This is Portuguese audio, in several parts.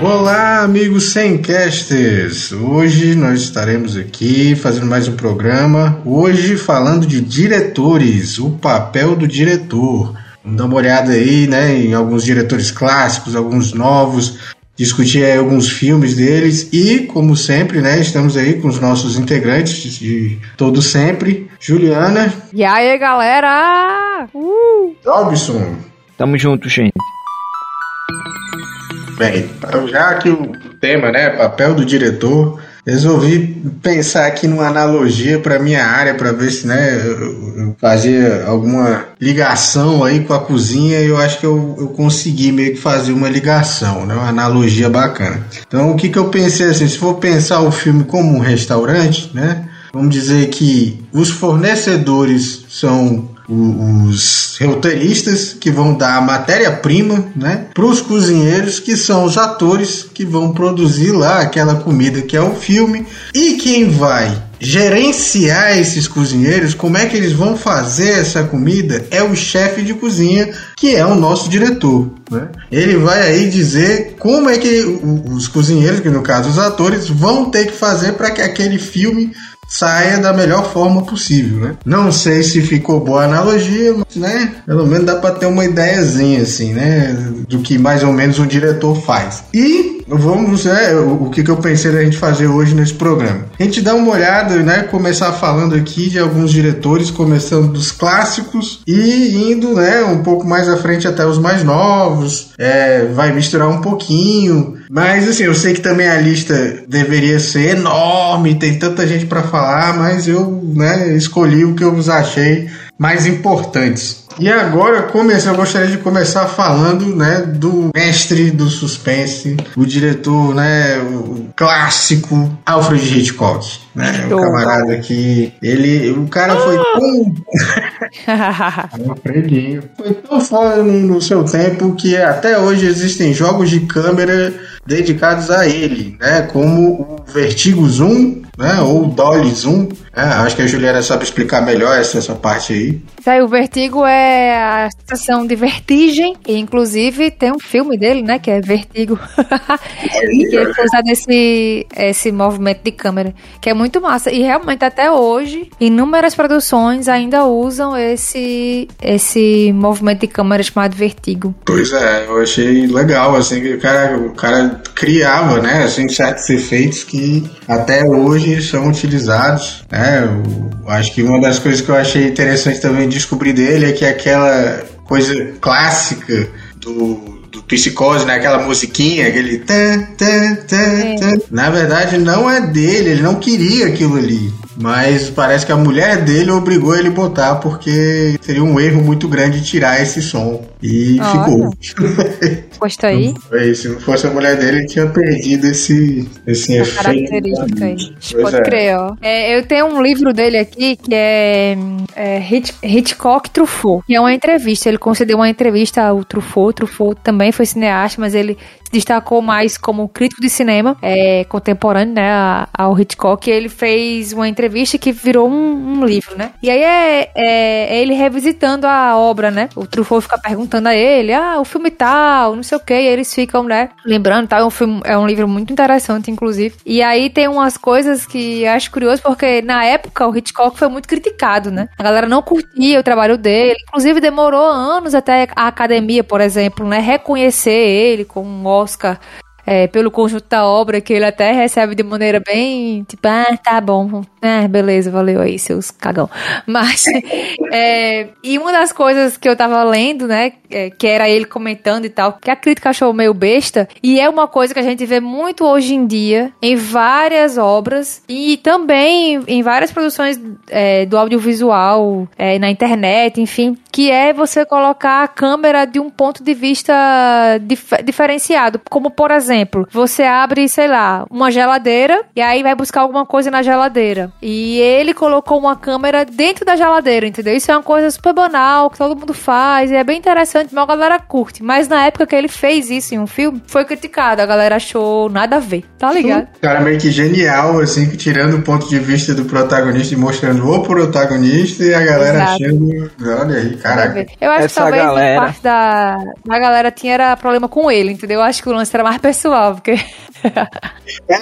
Olá, amigos semcasters! Hoje nós estaremos aqui fazendo mais um programa. Hoje falando de diretores, o papel do diretor. Vamos dar uma olhada aí, né, em alguns diretores clássicos, alguns novos, discutir aí alguns filmes deles e, como sempre, né, estamos aí com os nossos integrantes de todo sempre. Juliana. E aí, galera? Uh! Robson. Tamo junto, gente. Bem, já que o tema, né, papel do diretor, resolvi pensar aqui numa analogia para minha área para ver se, né, eu fazia alguma ligação aí com a cozinha e eu acho que eu, eu consegui meio que fazer uma ligação, né, uma analogia bacana. Então, o que que eu pensei assim, se for pensar o filme como um restaurante, né, vamos dizer que os fornecedores são os roteiristas que vão dar a matéria-prima, né, para os cozinheiros que são os atores que vão produzir lá aquela comida que é o filme e quem vai gerenciar esses cozinheiros, como é que eles vão fazer essa comida, é o chefe de cozinha, que é o nosso diretor. Né? Ele vai aí dizer como é que os cozinheiros, que no caso os atores, vão ter que fazer para que aquele filme saia da melhor forma possível, né? Não sei se ficou boa a analogia, mas, né? Pelo menos dá para ter uma ideiazinha, assim, né? Do que mais ou menos um diretor faz. E vamos, né? O, que, que eu pensei da gente fazer hoje nesse programa? A gente dá uma olhada, né? Começar falando aqui de alguns diretores, começando dos clássicos e indo, né? Um pouco mais à frente até os mais novos. É, vai misturar um pouquinho. Mas, assim, eu sei que também a lista deveria ser enorme, tem tanta gente para falar, mas eu, né? Escolhi o que eu achei mais importantes. E agora eu gostaria de começar falando, né, do mestre do suspense, o diretor, né, o clássico Alfred Hitchcock, né, o camarada que ele, o cara foi tão Alfredinho, foi tão foda no, no seu tempo que até hoje existem jogos de câmera dedicados a ele, né, como o Vertigo Zoom, né, ou Dolly Zoom, é, acho que a Juliana sabe explicar melhor essa, essa parte aí. Aí, o vertigo é a sensação de vertigem, e inclusive tem um filme dele, né, que é Vertigo, que ele foi usado esse, esse movimento de câmera, que é muito massa. E realmente até hoje, inúmeras produções ainda usam esse, esse movimento de câmera chamado Vertigo. Pois é, eu achei legal, assim, que o cara, o cara criava, né, assim, certos efeitos que até hoje são utilizados, né? Eu acho que uma das coisas que eu achei interessante também descobrir dele é que aquela coisa clássica do do Psicose, né? Aquela musiquinha, aquele. Tan, tan, tan. Na verdade, não é dele, ele não queria aquilo ali. Mas parece que a mulher dele obrigou ele a botar porque seria um erro muito grande tirar esse som. E ficou. Gostou aí? Foi, se não fosse a mulher dele, ele tinha perdido esse, esse efeito. Característica aí. Pode é. crer, ó. É, eu tenho um livro dele aqui que é, é Hitch, Hitchcock Truffaut, que é uma entrevista. Ele concedeu uma entrevista ao Truffaut. Truffaut também foi cineasta, mas ele destacou mais como crítico de cinema é, contemporâneo, né, ao Hitchcock. ele fez uma entrevista que virou um, um livro, né? E aí é, é, é, ele revisitando a obra, né? O Truffaut fica perguntando a ele, ah, o filme tal, não sei o que, e eles ficam, né, lembrando, tal. É um, filme, é um livro muito interessante, inclusive. E aí tem umas coisas que acho curioso, porque na época o Hitchcock foi muito criticado, né? A galera não curtia o trabalho dele, inclusive demorou anos até a academia, por exemplo, né, reconhecer ele como um Oscar é, pelo conjunto da obra, que ele até recebe de maneira bem, tipo, ah, tá bom, ah, beleza, valeu aí, seus cagão. Mas, é, e uma das coisas que eu tava lendo, né, é, que era ele comentando e tal, que a crítica achou meio besta, e é uma coisa que a gente vê muito hoje em dia, em várias obras, e também em várias produções é, do audiovisual, é, na internet, enfim, que é você colocar a câmera de um ponto de vista dif diferenciado, como por exemplo, você abre, sei lá, uma geladeira, e aí vai buscar alguma coisa na geladeira. E ele colocou uma câmera dentro da geladeira, entendeu? Isso é uma coisa super banal que todo mundo faz e é bem interessante interessante, mas a galera curte. Mas na época que ele fez isso em um filme, foi criticado. A galera achou nada a ver, tá ligado? Cara, meio que genial, assim, que tirando o ponto de vista do protagonista e mostrando o protagonista e a galera Exato. achando. Olha aí, caraca. Eu acho Essa que talvez galera... parte da, da galera tinha era problema com ele, entendeu? Eu acho que o lance era mais pessoal, porque. é,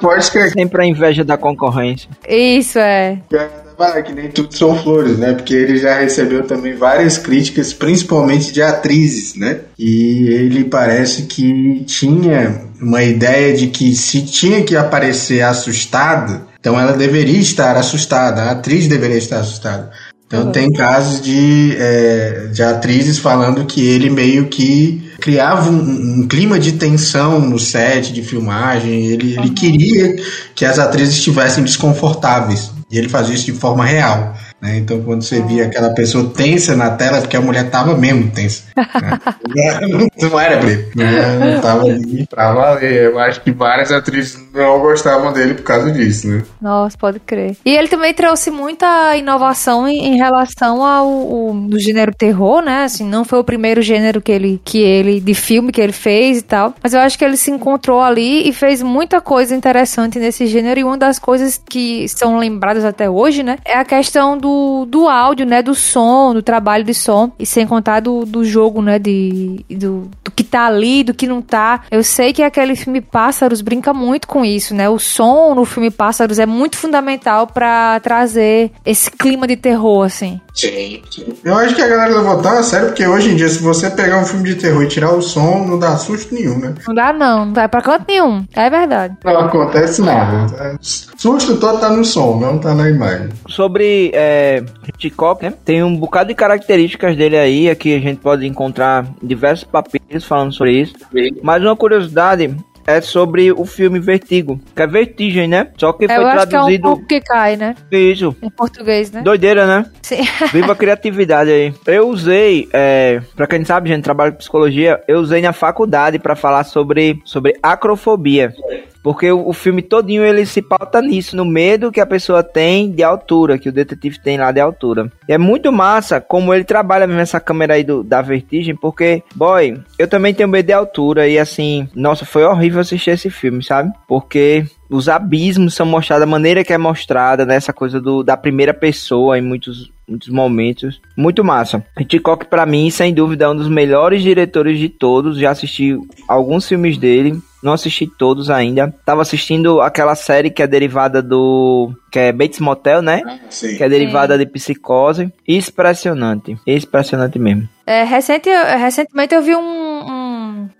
pode crer. Sempre a inveja da concorrência. Isso, é. É que nem tudo são flores, né? Porque ele já recebeu também várias críticas, principalmente de atrizes, né? E ele parece que tinha uma ideia de que se tinha que aparecer assustada, então ela deveria estar assustada, a atriz deveria estar assustada. Então uhum. tem casos de, é, de atrizes falando que ele meio que criava um, um, clima de tensão no set de filmagem, ele, uhum. ele queria que as atrizes estivessem desconfortáveis. E ele fazia isso de forma real. Né? Então, quando você via aquela pessoa tensa na tela, porque a mulher tava mesmo tensa. Né? não era preto. Não, não tava ali pra valer. Eu acho que várias atrizes não gostavam dele por causa disso, né? Nossa, pode crer. E ele também trouxe muita inovação em, relação ao, ao do gênero terror, né? Assim, não foi o primeiro gênero que ele, que ele, de filme que ele fez e tal. Mas eu acho que ele se encontrou ali e fez muita coisa interessante nesse gênero. E uma das coisas que são lembradas até hoje, né? É a questão do do, do áudio, né? Do som, do trabalho de som. E sem contar do, do jogo, né? De, do, do que tá ali, do que não tá. Eu sei que aquele filme Pássaros brinca muito com isso, né? O som no filme Pássaros é muito fundamental para trazer esse clima de terror, assim. Sim, sim. Eu acho que a galera levou tão a sério, porque hoje em dia, se você pegar um filme de terror e tirar o som, não dá susto nenhum, né? Não dá, não. Não vai pra canto nenhum. É verdade. Não acontece nada. Susto todo tá no som, não tá na imagem. Sobre é, Hitchcock, né? Tem um bocado de características dele aí, aqui a gente pode encontrar diversos papeles falando sobre isso. Mas uma curiosidade é sobre o filme Vertigo, que é Vertigem, né? Só que foi Eu acho traduzido. Que é um que cai, né? Isso. Em português, né? Doideira, né? Sim. Viva a criatividade aí. Eu usei, é, pra quem sabe, gente, trabalho com psicologia, eu usei na faculdade para falar sobre, sobre acrofobia. Porque o, o, filme todinho ele se pauta nisso, no medo que a pessoa tem de altura, que o detetive tem lá de altura. E é muito massa como ele trabalha mesmo essa câmera aí do, da vertigem, porque, boy, eu também tenho medo de altura e assim, nossa, foi horrível assistir esse filme, sabe? Porque os abismos são mostrados da maneira que é mostrada, nessa né? coisa do, da primeira pessoa em muitos, muitos momentos. Muito massa. Hitchcock, para mim, sem dúvida, é um dos melhores diretores de todos. Já assisti alguns filmes dele. Não assisti todos ainda. Tava assistindo aquela série que é derivada do. que é Bates Motel, né? Sim. Que é derivada Sim. de psicose. Impressionante. Impressionante mesmo. É, recente, recentemente eu vi um,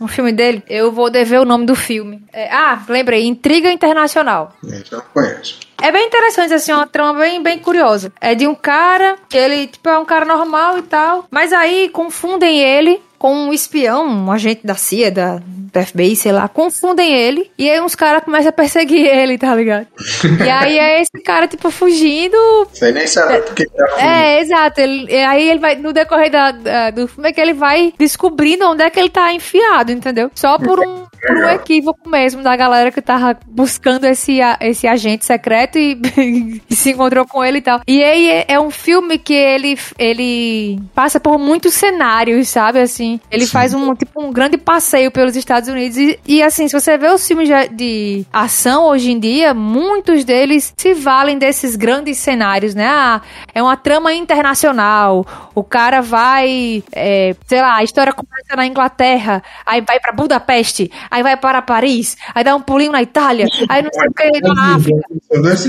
um, filme dele. Eu vou dever o nome do filme. É, ah, lembrei. Intriga Internacional. É, já conheço. É bem interessante, assim, uma trama bem, bem curiosa. É de um cara que ele, tipo, é um cara normal e tal. Mas aí confundem ele com um espião, um agente da CIA, da, da FBI, sei lá, confundem ele. E aí uns caras começam a perseguir ele, tá ligado? e aí é esse cara, tipo, fugindo. Você nem sabe é, porque tá fugindo. É, exato. Ele, aí ele vai, no decorrer da, do filme, é que ele vai descobrindo onde é que ele tá enfiado, entendeu? Só por um, por um equívoco mesmo da galera que tava buscando esse, esse agente secreto e, e se encontrou com ele e tal. E aí é, é um filme que ele, ele passa por muitos cenários, sabe? Assim, assim. Ele Sim. faz um tipo um grande passeio pelos Estados Unidos. E, e, assim, se você vê os filmes de, de, ação hoje em dia, muitos deles se valem desses grandes cenários, né? Ah, é uma trama internacional. O cara vai, é, sei lá, a história começa na Inglaterra, aí vai para Budapeste, aí vai para Paris, aí dá um pulinho na Itália, aí não sei o que na África.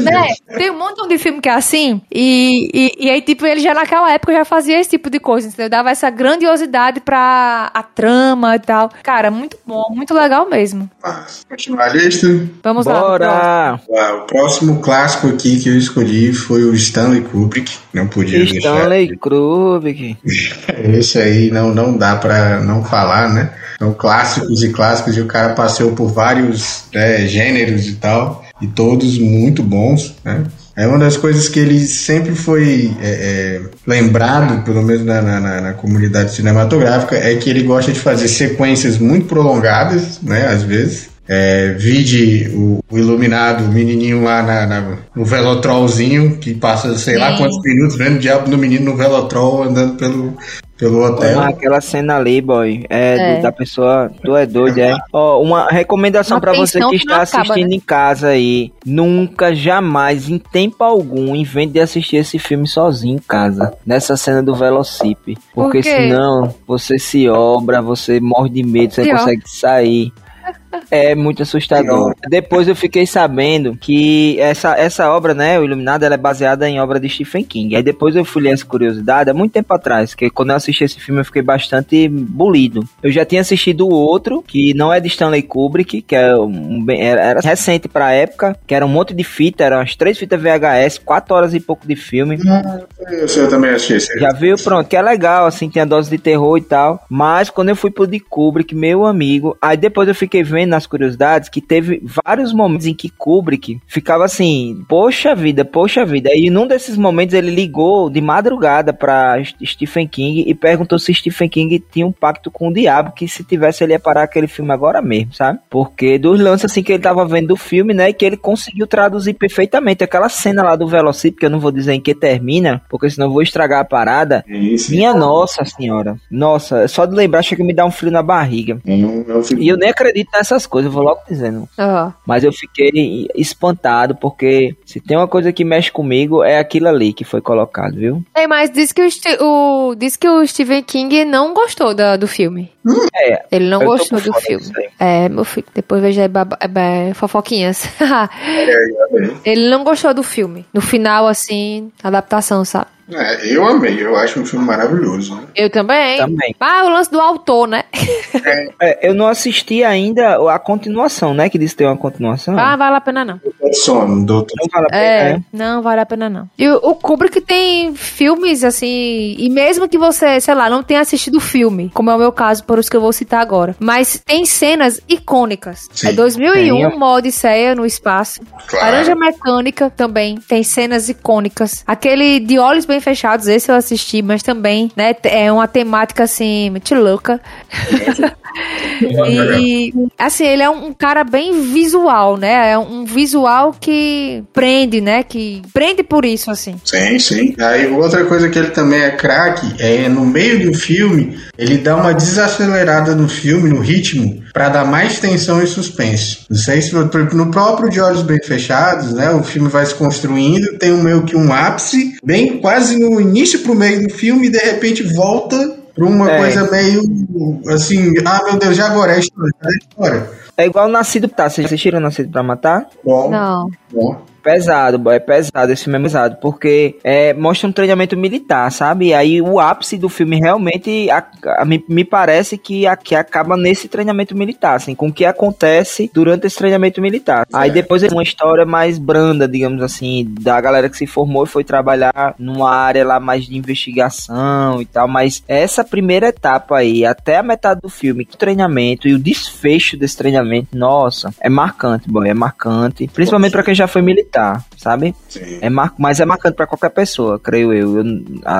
Né? Tem um monte de filme que é assim. E, e, e aí, tipo, ele já naquela época já fazia esse tipo de coisa, entendeu? Dava essa grandiosidade pra a, trama e tal. Cara, muito bom, muito legal mesmo. Mas, continuar a lista? Vamos Bora. lá. Ah, o próximo clássico aqui que eu escolhi foi o Stanley Kubrick. Não podia Stanley deixar. Stanley Kubrick. Esse aí não, não dá pra não falar, né? São clássicos e clássicos e o cara passeou por vários né, gêneros e tal. E todos muito bons, né? É uma das coisas que ele sempre foi é, é, lembrado, pelo menos na, na, na, comunidade cinematográfica, é que ele gosta de fazer sequências muito prolongadas, né, às vezes. É, vide o, o, iluminado, o menininho lá na, na, no velotrolzinho, que passa sei Sim. lá quantos minutos vendo o diabo do menino no velotrol andando pelo, pelo hotel. aquela cena ali, boy, é, é. da pessoa, tu é doido, é. Ó, uma recomendação para você que está assistindo acaba, né? em casa aí, nunca, jamais, em tempo algum, invente de assistir esse filme sozinho em casa, nessa cena do Velocipe, porque Por senão você se obra, você morre de medo, você não consegue sair. É muito assustador. Depois eu fiquei sabendo que essa, essa obra, né, o Iluminado, ela é baseada em obra de Stephen King. Aí depois eu fui ler essa curiosidade, há muito tempo atrás, que quando eu assisti esse filme eu fiquei bastante bolido. Eu já tinha assistido o outro, que não é de Stanley Kubrick, que é um, era, era recente pra época, que era um monte de fita, eram as três fitas VHS, quatro horas e pouco de filme. Eu, eu também assisti esse. Já viu? Pronto, que é legal, assim, tem a dose de terror e tal. Mas quando eu fui pro de Kubrick, meu amigo, aí depois eu fiquei vendo nas curiosidades que teve vários momentos em que Kubrick ficava assim, poxa vida, poxa vida. E num desses momentos ele ligou de madrugada para Stephen King e perguntou se Stephen King tinha um pacto com o diabo, que se tivesse ele ia parar aquele filme agora mesmo, sabe? Porque dos lances assim que ele tava vendo do filme, né, que ele conseguiu traduzir perfeitamente aquela cena lá do Velocip, que eu não vou dizer em que termina, porque senão eu vou estragar a parada. Isso, Minha nossa senhora. Nossa, só de lembrar chega a me dar um frio na barriga. É é e eu nem acredito nessas coisas, eu vou logo dizendo. Uhum. Mas eu fiquei espantado, porque se tem uma coisa que mexe comigo, é aquilo ali que foi colocado, viu? É, mas diz que o, o, diz que o Stephen King não gostou da, do filme. É. Ele não gostou do filme. É, meu filho, depois veja aí é, fofoquinhas. É, Ele não gostou do filme. No final, assim, adaptação, sabe? É, eu amei, eu acho um filme maravilhoso. Né? Eu também. Também. Ah, o lance do autor, né? É. é, eu não assisti ainda a continuação, né? Que disse que tem uma continuação. Ah, vale a pena não. Sono, doutor. Não vale a pena. É, né? não vale a pena não. E o, Kubrick tem filmes assim, e mesmo que você, sei lá, não tenha assistido o filme, como é o meu caso, por os que eu vou citar agora, mas tem cenas icônicas. Sim, é 2001, tem. Odisseia no espaço. Claro. Laranja Mecânica também tem cenas icônicas. Aquele de olhos bem fechados, esse eu assisti, mas também, né, é uma temática assim, muito louca. e, assim, ele é um cara bem visual, né? É um visual que prende, né? Que prende por isso, assim. Sim, sim. Aí outra coisa que ele também é craque é no meio do filme, ele dá uma desacelerada no filme, no ritmo, para dar mais tensão e suspense. Não sei se no próprio De Olhos Bem Fechados, né? O filme vai se construindo, tem um meio que um ápice, bem quase no início pro meio do filme, e de repente volta pra uma é. coisa meio assim, ah meu Deus, já agora é a história, é a história. É igual Nascido, tá? Vocês assistiram Nascido pra Matar? Bom. Não. Bom pesado, é pesado, esse filme é pesado, porque é, mostra um treinamento militar, sabe? E aí o ápice do filme realmente a, a, me, me parece que, a, que acaba nesse treinamento militar, assim, com o que acontece durante esse treinamento militar. Certo. Aí depois é uma história mais branda, digamos assim, da galera que se formou e foi trabalhar numa área lá mais de investigação e tal, mas essa primeira etapa aí, até a metade do filme, o treinamento e o desfecho desse treinamento, nossa, é marcante, boy, é marcante, principalmente para quem já foi militar sabe? Sim. É mar... Mas é marcante para qualquer pessoa, creio eu. eu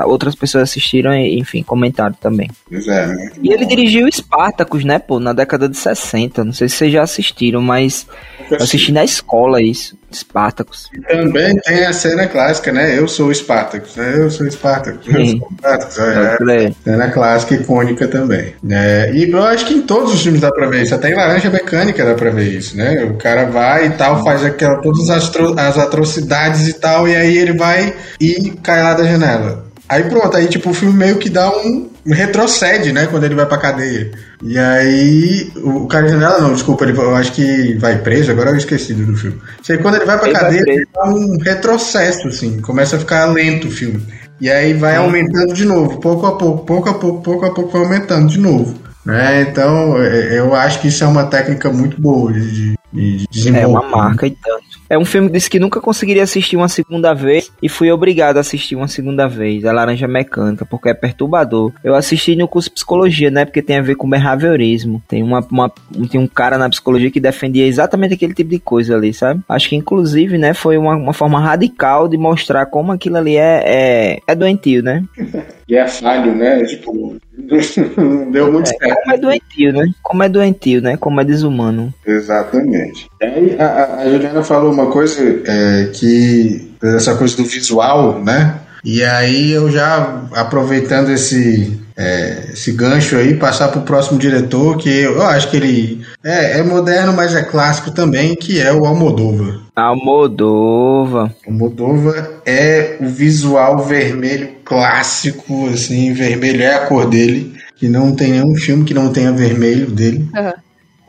outras pessoas assistiram e, enfim, comentaram também. Pois é, né? E ele dirigiu Spartacus, né, pô, na década de 60. Não sei se vocês já assistiram, mas eu assisti na escola isso. Spartacus. E também tem a cena clássica, né? Eu sou Spartacus, né? Eu sou Spartacus. Eu sou Spartacus. É, é, cena clássica icônica também. É, e eu acho que em todos os filmes dá pra ver isso. Até em Laranja Mecânica dá pra ver isso, né? O cara vai e tal, faz aquela, todas as, as atrocidades e tal, e aí ele vai e cai lá da janela. Aí pronto, aí tipo o filme meio que dá um retrocede, né, quando ele vai pra cadeia. E aí o cara de janela, não, desculpa, ele, eu acho que vai preso, agora eu esqueci do filme. Sei quando ele vai pra ele cadeia, vai ele dá um retrocesso, assim, começa a ficar lento o filme. E aí vai Sim. aumentando de novo, pouco a pouco, pouco a pouco, pouco a pouco vai aumentando de novo. Né? Então, é, eu acho que isso é uma técnica muito boa de, de desenvolver. É uma marca e tanto. É um filme que disse que nunca conseguiria assistir uma segunda vez e fui obrigado a assistir uma segunda vez, A Laranja Mecânica, porque é perturbador. Eu assisti no curso de psicologia, né? Porque tem a ver com behaviorismo. Tem, uma, uma, tem um cara na psicologia que defendia exatamente aquele tipo de coisa ali, sabe? Acho que inclusive, né, foi uma, uma forma radical de mostrar como aquilo ali é, é, é doentio, né? e é falho, né? Tipo, deu muito é, certo. Como é doentio, né? Como é doentio, né? Como é desumano. Exatamente. E aí a, a Juliana falou uma coisa é, que essa coisa do visual, né? E aí eu já aproveitando esse é, esse gancho aí, passar para o próximo diretor, que eu acho que ele é, é, moderno, mas é clássico também, que é o Almodóvar. Almodóvar. Almodóvar é o visual vermelho clássico, assim, vermelho é a cor dele, que não tem nenhum filme que não tenha vermelho dele. Uhum.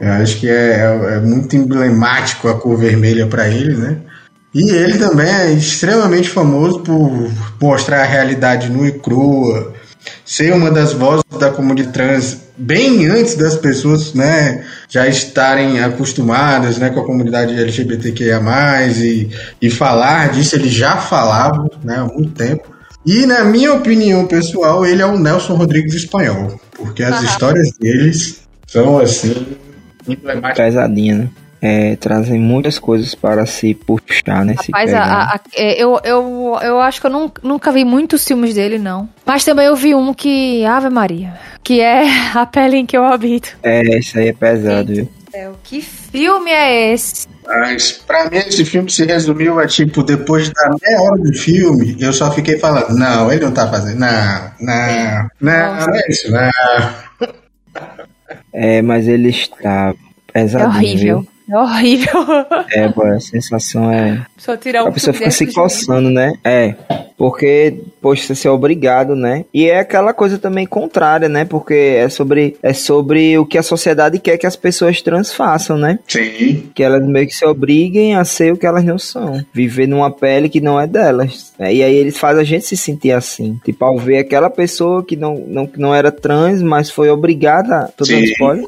Eu acho que é, é, é muito emblemático a cor vermelha para ele, né? E ele também é extremamente famoso por mostrar a realidade nua e crua, ser uma das vozes da comunidade trans bem antes das pessoas né, já estarem acostumadas né, com a comunidade LGBTQIA, e, e falar disso, ele já falava né, há muito tempo. E na minha opinião pessoal, ele é o Nelson Rodrigues espanhol, porque as histórias deles são assim emblemáticas. Pesadinha, né? É, trazem muitas coisas para se puxar, né? Rapaz, a, a, é, eu, eu, eu acho que eu nunca, nunca vi muitos filmes dele, não. Mas também eu vi um que. Ave Maria. Que é A Pele em que eu habito. É, isso aí é pesado, viu? Céu, que filme é esse? Mas pra mim esse filme se resumiu a tipo, depois da meia hora do filme, eu só fiquei falando, não, ele não tá fazendo. Não, não, não, não é isso, não. É, mas ele está pesado. É horrível. Viu? É horrível. É, boa, a sensação é. Só tirar um A pessoa fica se coçando, né? É. Porque, poxa, você é obrigado, né? E é aquela coisa também contrária, né? Porque é sobre, é sobre o que a sociedade quer que as pessoas trans façam, né? Sim. Que elas meio que se obriguem a ser o que elas não são. Viver numa pele que não é delas. É, e aí eles fazem a gente se sentir assim. Tipo, ao ver aquela pessoa que não, não, que não era trans, mas foi obrigada. Tô dando spoiler?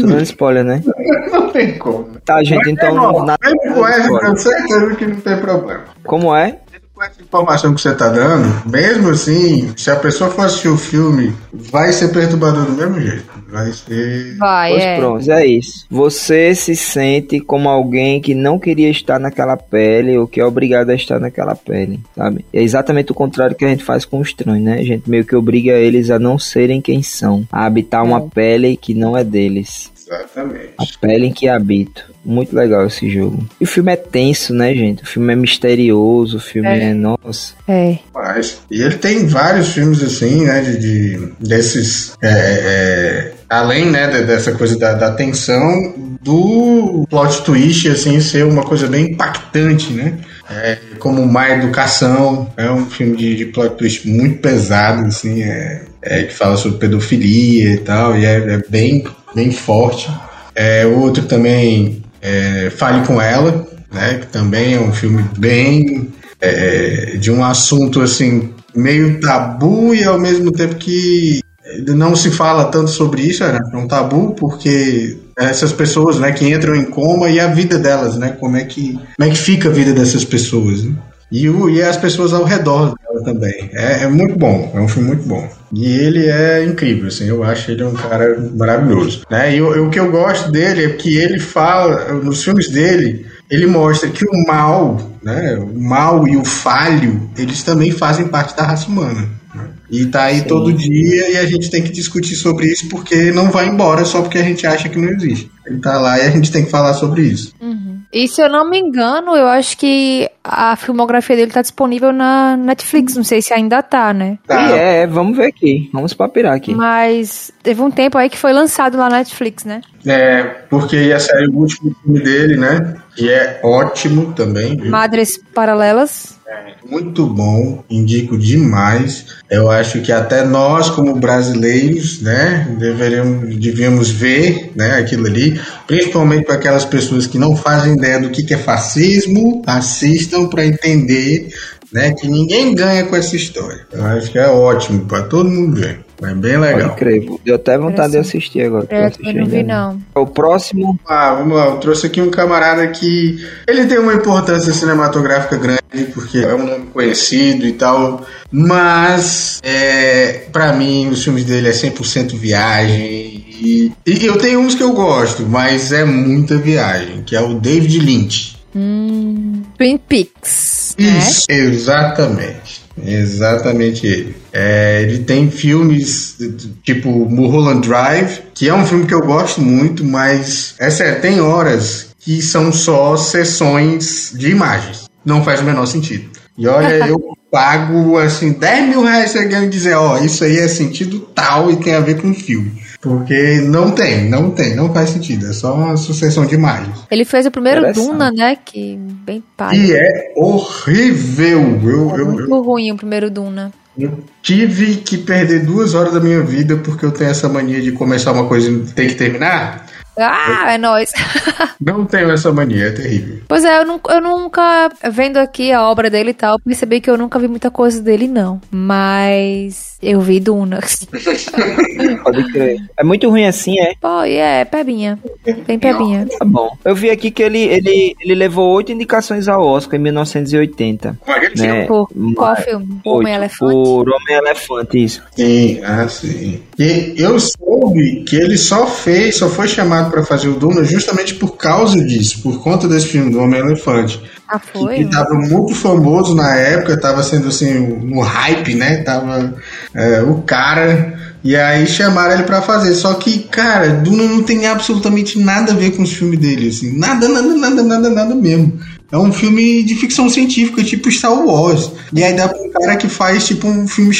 Tô dando spoiler, né? Não tem como. Tá, gente, Mas então. É bom, nada, com essa, tenho certeza que não tem problema. Como é? Com essa informação que você tá dando, mesmo assim, se a pessoa for assistir o filme, vai ser perturbador do mesmo jeito. Vai ser. Vai, pois é. pronto, é isso. Você se sente como alguém que não queria estar naquela pele ou que é obrigado a estar naquela pele, sabe? É exatamente o contrário que a gente faz com os trans, né? A gente meio que obriga eles a não serem quem são, a habitar uma é. pele que não é deles. Exatamente. A pele em que habito. Muito legal esse jogo. E o filme é tenso, né, gente? O filme é misterioso, o filme é, é nossa. É. Mas, e ele tem vários filmes assim, né, de, de desses é, é, é além, né, dessa coisa da, da tensão do plot twist, assim, ser uma coisa bem impactante, né? É, como Má Educação, é um filme de, de plot twist muito pesado, assim, é, é, que fala sobre pedofilia e tal, e é, é bem bem forte. É, outro também, é, Fale com Ela, né, que também é um filme bem é, de um assunto assim meio tabu e ao mesmo tempo que não se fala tanto sobre isso, é um tabu porque essas pessoas, né, que entram em coma e a vida delas, né, como é que como é que fica a vida dessas pessoas, né? E, o, e as pessoas ao redor dela também. É, é, muito bom, é um filme muito bom. E ele é incrível, assim, eu acho ele um cara maravilhoso. Né? E o, o que eu gosto dele é que ele fala, nos filmes dele, ele mostra que o mal, né, o mal e o falho, eles também fazem parte da raça humana. Né? E tá aí Sim. todo dia e a gente tem que discutir sobre isso porque não vai embora só porque a gente acha que não existe. Ele tá lá e a gente tem que falar sobre isso. Uhum. E se eu não me engano, eu acho que a filmografia dele tá disponível na Netflix. Não sei se ainda tá, né? Tá. É, vamos ver aqui. Vamos papirar aqui. Mas teve um tempo aí que foi lançado lá na Netflix, né? É, porque ia sair o último filme dele, né? Que é ótimo também. Viu? Madres Paralelas. É, muito bom, indico demais. Eu acho que até nós, como brasileiros, né, deveríamos, devíamos ver né, aquilo ali, principalmente para aquelas pessoas que não fazem ideia do que é fascismo, assistam para entender né, que ninguém ganha com essa história. Eu acho que é ótimo para todo mundo ver. É bem legal. Pode Deu até vontade de assistir agora. É, eu não vi, não. O próximo. Ah, vamos lá. Eu trouxe aqui um camarada que. Ele tem uma importância cinematográfica grande, porque é um nome conhecido e tal. Mas, é, para mim, os filmes dele é 100% viagem. E, e eu tenho uns que eu gosto, mas é muita viagem, que é o David Lynch. Hum, Twin Peaks. Isso, né? exatamente. Exatamente ele. É, ele tem filmes tipo Mulholland Drive, que é um filme que eu gosto muito, mas é sério, tem horas que são só sessões de imagens. Não faz o menor sentido. E olha, eu pago assim 10 mil reais você ganha dizer, ó, isso aí é sentido tal e tem a ver com filme. Porque não tem, não tem, não faz sentido. É só uma sucessão de imagens. Ele fez o primeiro Duna, né? Que bem pai. E é horrível. Eu, é eu, muito eu, ruim o primeiro Duna. Eu tive que perder duas horas da minha vida porque eu tenho essa mania de começar uma coisa e ter que terminar. Ah, é nóis. Não tenho essa mania, é terrível. Pois é, eu, nunca, eu nunca, vendo aqui a obra dele e tal, percebi que eu nunca vi muita coisa dele, não. Mas eu vi Duna. Pode crer. É muito ruim assim, é? Pô, é, pebinha. Bem pebinha. Tá bom. Eu vi aqui que ele, ele, ele levou oito indicações ao Oscar em 1980. Né? Por qual filme? O Homem-Elefante? Por Homem-Elefante, isso. Sim, ah, sim. E eu soube que ele só fez, só foi chamado para fazer o Duna justamente por causa disso, por conta desse filme do Homem-Elefante. Ah, foi? Que tava muito famoso na época, tava sendo assim, no hype, né? Tava é, o cara. E aí chamaram ele para fazer. Só que, cara, Duna não tem absolutamente nada a ver com os filmes dele, assim. Nada, nada, nada, nada, nada mesmo. É um filme de ficção científica, tipo Star Wars. E aí dá pra um cara que faz, tipo, um filme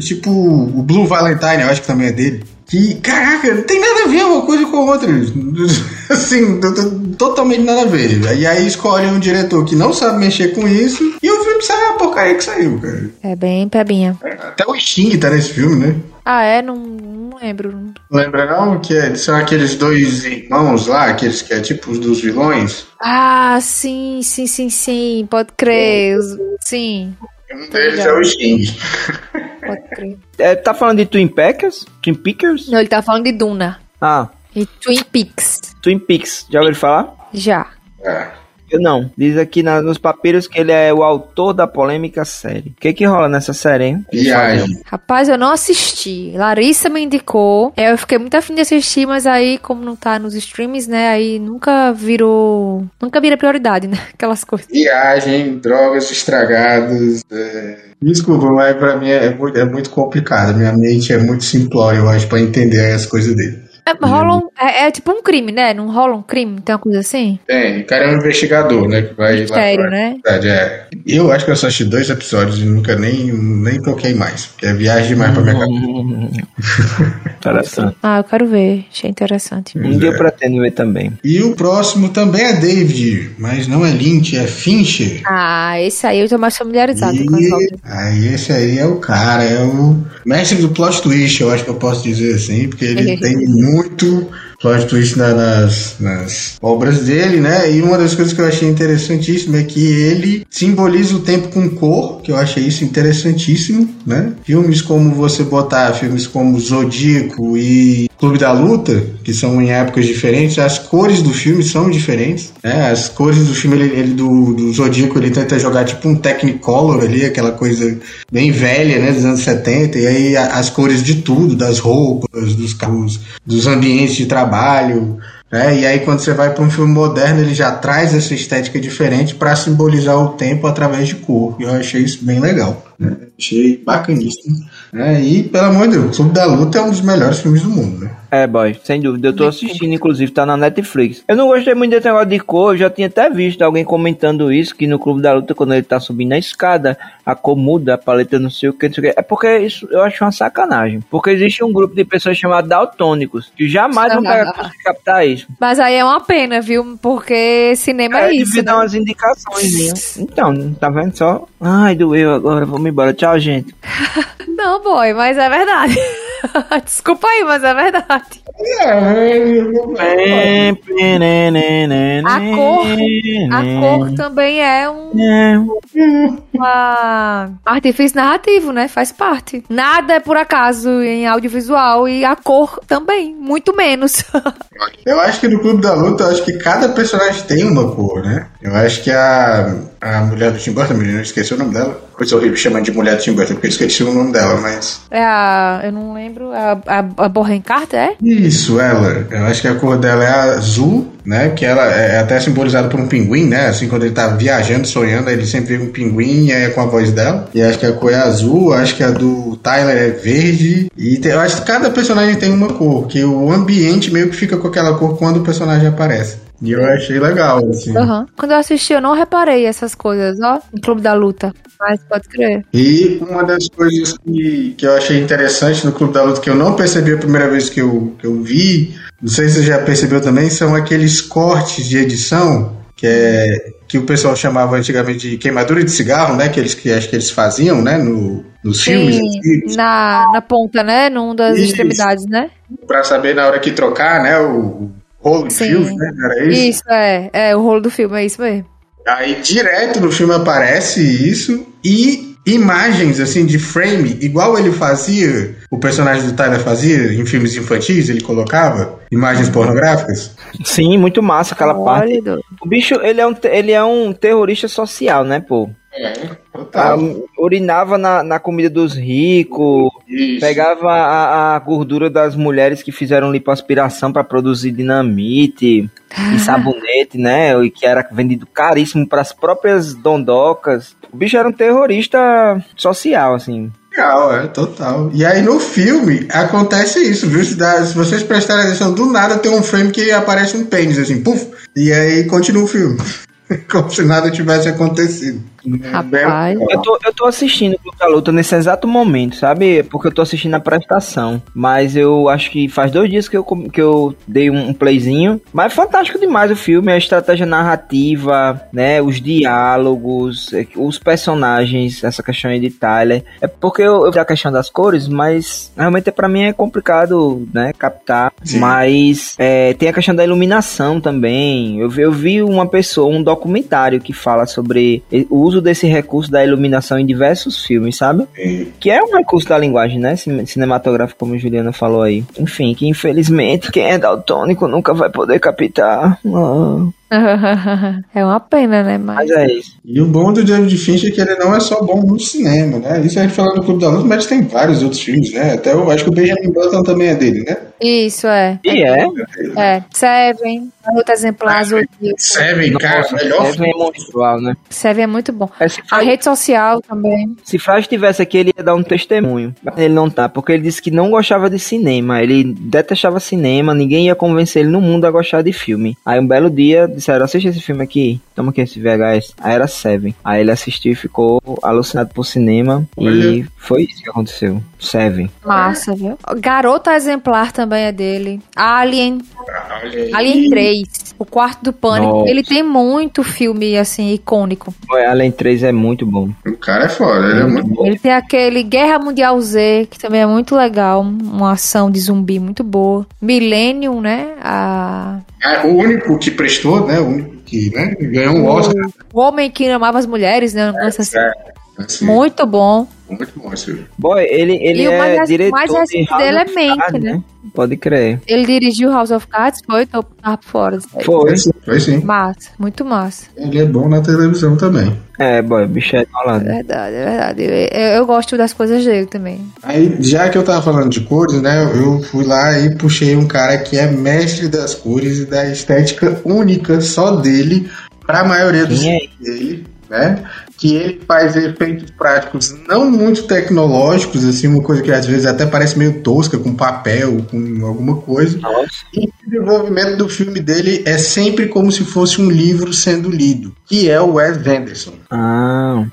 tipo o Blue Valentine, eu acho que também é dele. Que, caraca, não tem nada a ver uma coisa com a outra. assim, totalmente nada a ver. E aí escolhe um diretor que não sabe mexer com isso e o filme sai a porcaria que saiu, cara. É bem pebinha. Até o Sting tá nesse filme, né? Ah, é? Não, não lembro. Lembra não? Que é, são aqueles dois irmãos lá, aqueles que é tipo os dos vilões? Ah, sim, sim, sim, sim. Pode crer. Sim. Um deles é o Sting. Pode crer. É, tá falando de Twin Peaks? Twin Peakers? Não, ele tá falando de Duna. Ah. E Twin Peaks. Twin Peaks, já ouviu falar? Já. É. Eu não. Diz aqui na, nos papiros que ele é o autor da polêmica série. O que que rola nessa série, hein? Viagem. Rapaz, eu não assisti. Larissa me indicou. Eu fiquei muito afim de assistir, mas aí, como não tá nos streams, né? Aí nunca virou. Nunca vira prioridade, né? Aquelas coisas. Viagem, drogas estragadas. É... Desculpa, mas pra mim é muito, é muito complicado. Minha mente é muito simplória, eu acho, pra entender as coisas dele. É, rola um, é, é, tipo um crime, né? Não rola um crime? Tem uma coisa assim? Tem. O cara é um investigador, né? Que vai Mistério, lá pra... né? É. Eu acho que eu só assisti dois episódios e nunca nem, nem toquei mais. Porque é viagem demais pra minha cabeça. interessante. Ah, eu quero ver. Achei interessante. Um dia eu pretendo ver também. E o próximo também é David, mas não é Lynch, é Fincher. Ah, esse aí eu tô mais familiarizado e... com as obras. Aí esse aí é o cara, é o mestre do plot twist, eu acho que eu posso dizer assim, porque ele tem muito plot twist na, nas, nas obras dele, né? E uma das coisas que eu achei interessantíssima é que ele simboliza o tempo com cor, que eu achei isso interessantíssimo, né? Filmes como você botar filmes como Zodíaco e Clube da Luta, que são em épocas diferentes, as cores do filme são diferentes, né? As cores do filme, ele, ele do, do Zodíaco, ele tenta jogar tipo um Technicolor ali, aquela coisa bem velha, né? Dos anos 70, e aí as cores de tudo, das roupas, dos carros, dos ambientes de trabalho, né? E aí quando você vai para um filme moderno, ele já traz essa estética diferente para simbolizar o tempo através de cor. Eu achei isso bem legal. Né? Achei bacaníssimo. Né? E, pelo amor de Deus, Clube da Luta é um dos melhores filmes do mundo, né? É, boy, sem dúvida. Eu tô assistindo, inclusive, tá na Netflix. Eu não gostei muito desse negócio de cor, eu já tinha até visto alguém comentando isso, que no Clube da Luta, quando ele tá subindo a escada, a cor muda, a paleta não sei o que, não sei o que. É porque isso eu acho uma sacanagem. Porque existe um grupo de pessoas chamadas daltônicos, que jamais vão captar isso. Mas aí é uma pena, viu? Porque cinema é, é isso. Devia né? dar umas indicações, Então, tá vendo só? Ai, doeu agora, vamos embora. Tchau, gente. não, boy, mas é verdade. Desculpa aí, mas é verdade. A cor, a cor também é um uma artifício narrativo, né? Faz parte. Nada é por acaso em audiovisual e a cor também, muito menos. eu acho que no Clube da Luta, acho que cada personagem tem uma cor, né? Eu acho que a, a mulher do Tim Burton, eu esqueci o nome dela. Coisa horrível chamar de mulher do Tim Burton, porque eu esqueci o nome dela, mas. É a. Eu não lembro. A, a, a Borren Carter, é? Isso, ela. Eu acho que a cor dela é azul, né? Que ela é até simbolizada por um pinguim, né? Assim, quando ele tá viajando, sonhando, ele sempre vê um pinguim e é com a voz dela. E acho que a cor é azul, acho que a do Tyler é verde. E tem, eu acho que cada personagem tem uma cor, que o ambiente meio que fica com aquela cor quando o personagem aparece. E eu achei legal, assim. Uhum. Quando eu assisti, eu não reparei essas coisas, ó, no Clube da Luta. Mas pode crer. E uma das coisas que, que eu achei interessante no Clube da Luta, que eu não percebi a primeira vez que eu, que eu vi, não sei se você já percebeu também, são aqueles cortes de edição que é que o pessoal chamava antigamente de queimadura de cigarro, né? Que eles que acho que eles faziam, né? No, nos Sim, filmes. Na, na ponta, né? Num das isso. extremidades, né? Para saber na hora que trocar, né? O, rolo de filme, né? Era isso? Isso, é. É, o rolo do filme, é isso mesmo. Aí direto no filme aparece isso e imagens assim de frame, igual ele fazia, o personagem do Tyler fazia em filmes infantis, ele colocava imagens pornográficas. Sim, muito massa aquela parte. O bicho, ele é um, ele é um terrorista social, né, pô? É, total. Ah, urinava na, na comida dos ricos, Isso. pegava a, a, gordura das mulheres que fizeram lipoaspiração para produzir dinamite e sabonete, né? E que era vendido caríssimo para as próprias dondocas. O bicho era um terrorista social, assim. Legal, é, total. E aí no filme acontece isso, viu? Se, dá, se vocês prestarem atenção, do nada tem um frame que aparece um pênis, assim, puf, e aí continua o filme. Como se nada tivesse acontecido. Rapaz. Eu tô, eu tô assistindo o Clube da Luta nesse exato momento, sabe? Porque eu tô assistindo a prestação. Mas eu acho que faz dois dias que eu, que eu dei um, playzinho. Mas é fantástico demais o filme, a estratégia narrativa, né? Os diálogos, é, os personagens, essa questão aí de Tyler. É porque eu, eu a questão das cores, mas realmente para mim é complicado, né? Captar. Sim. Mas é, tem a questão da iluminação também. Eu, eu vi uma pessoa, um documentário que fala sobre o uso desse recurso da iluminação em diversos filmes, sabe? Que é um recurso da linguagem, né? Cinematográfico, como a Juliana falou aí. Enfim, que infelizmente quem é daltônico nunca vai poder captar. Ah. é uma pena, né? Mas... mas... é isso. E o bom do David Fincher é que ele não é só bom no cinema, né? Isso a gente fala no Clube da Luta, mas tem vários outros filmes, né? Até eu acho que o Benjamin Button também é dele, né? Isso, é. E é? É. Seven, Luta Exemplar, Seven, cara, melhor Seven é monstrual, né? Seven é muito bom. É, a rede social também. Se Fraz tivesse aqui, ele ia dar um testemunho. Ele não tá, porque ele disse que não gostava de cinema. Ele detestava cinema, ninguém ia convencer ele no mundo a gostar de filme. Aí um belo dia disseram: assiste esse filme aqui, toma aqui esse VHS. Aí era Seven. Aí ele assistiu e ficou alucinado por cinema. Olha. E foi isso que aconteceu. Seven. Massa, viu? Garota Exemplar também é dele. Alien. Alien, Alien 3. O Quarto do Pânico. Nossa. Ele tem muito filme, assim, icônico. Alien 3 é muito bom. O cara é foda, ele é muito bom. Ele tem aquele Guerra Mundial Z, que também é muito legal. Uma ação de zumbi muito boa. Millennium, né? A... É o único que prestou, né? O único que né? ganhou um Oscar. O Homem que Amava as Mulheres, né? É, assim. é, assim. Muito bom. Muito bom esse filme. Boy, ele, ele e o mais, é diretor mais recente dele é Mank, né? né? Pode crer. Ele dirigiu House of Cards, foi? Tô ah, fora. Foi. Foi sim. Massa, muito massa. Ele é bom na televisão também. É, boy, bicho é. É verdade, é verdade. Eu, eu, eu, gosto das coisas dele também. Aí, já que eu tava falando de cores, né? Eu fui lá e puxei um cara que é mestre das cores e da estética única só dele para a maioria dos é? dele, né? que ele faz efeitos práticos não muito tecnológicos, assim, uma coisa que às vezes até parece meio tosca, com papel, com alguma coisa. Nossa. E o desenvolvimento do filme dele é sempre como se fosse um livro sendo lido, que é o Wes Anderson. Ah.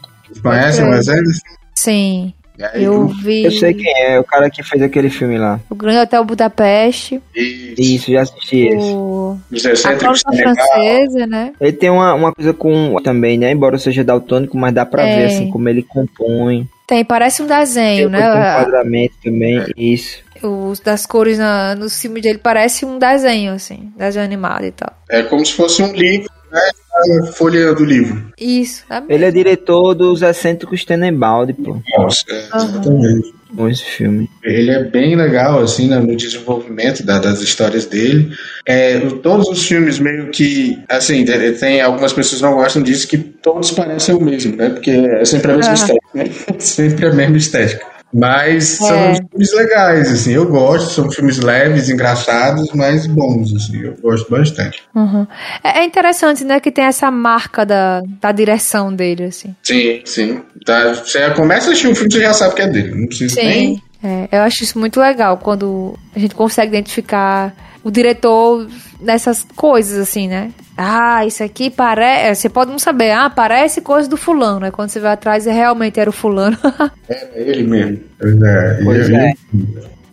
Conhece o Wes Anderson? Sim. Eu vi. Eu sei quem é, o cara que fez aquele filme lá. O Grande Hotel Budapeste. Isso, Isso já assisti o... esse. A Costa Francesa, né? Ele tem uma, uma coisa com também, né? Embora seja daltônico, mas dá pra é. ver assim como ele compõe. Tem, parece um desenho, tem, né? Tem um enquadramento também, é. isso. Os das cores na, no filme dele parece um desenho, assim, desenho animado e tal. É como se fosse um livro né? folha do livro. Isso. Tá Ele é diretor dos Excêntricos Tenenbaum, pô. Nossa, é, exatamente. Bom esse filme. Ele é bem legal, assim, né, no desenvolvimento da, das histórias dele. É, todos os filmes meio que, assim, tem algumas pessoas não gostam disso, que todos parecem o mesmo, né? Porque é sempre a mesma estética, né? sempre a mesma estética. Mas é. são filmes legais, assim, eu gosto, são filmes leves, engraçados, mas bons, assim, eu gosto bastante. Uhum. É, é interessante, né, que tem essa marca da, da direção dele, assim. Sim, sim. Tá, você começa a assistir um filme, você já sabe que é dele, não precisa sim. nem... É, eu acho isso muito legal, quando a gente consegue identificar o diretor nessas coisas, assim, né? Ah, isso aqui parece. Você pode não saber, ah, parece coisa do fulano, né? Quando você vai atrás e realmente era o fulano. é ele mesmo. É, pois é.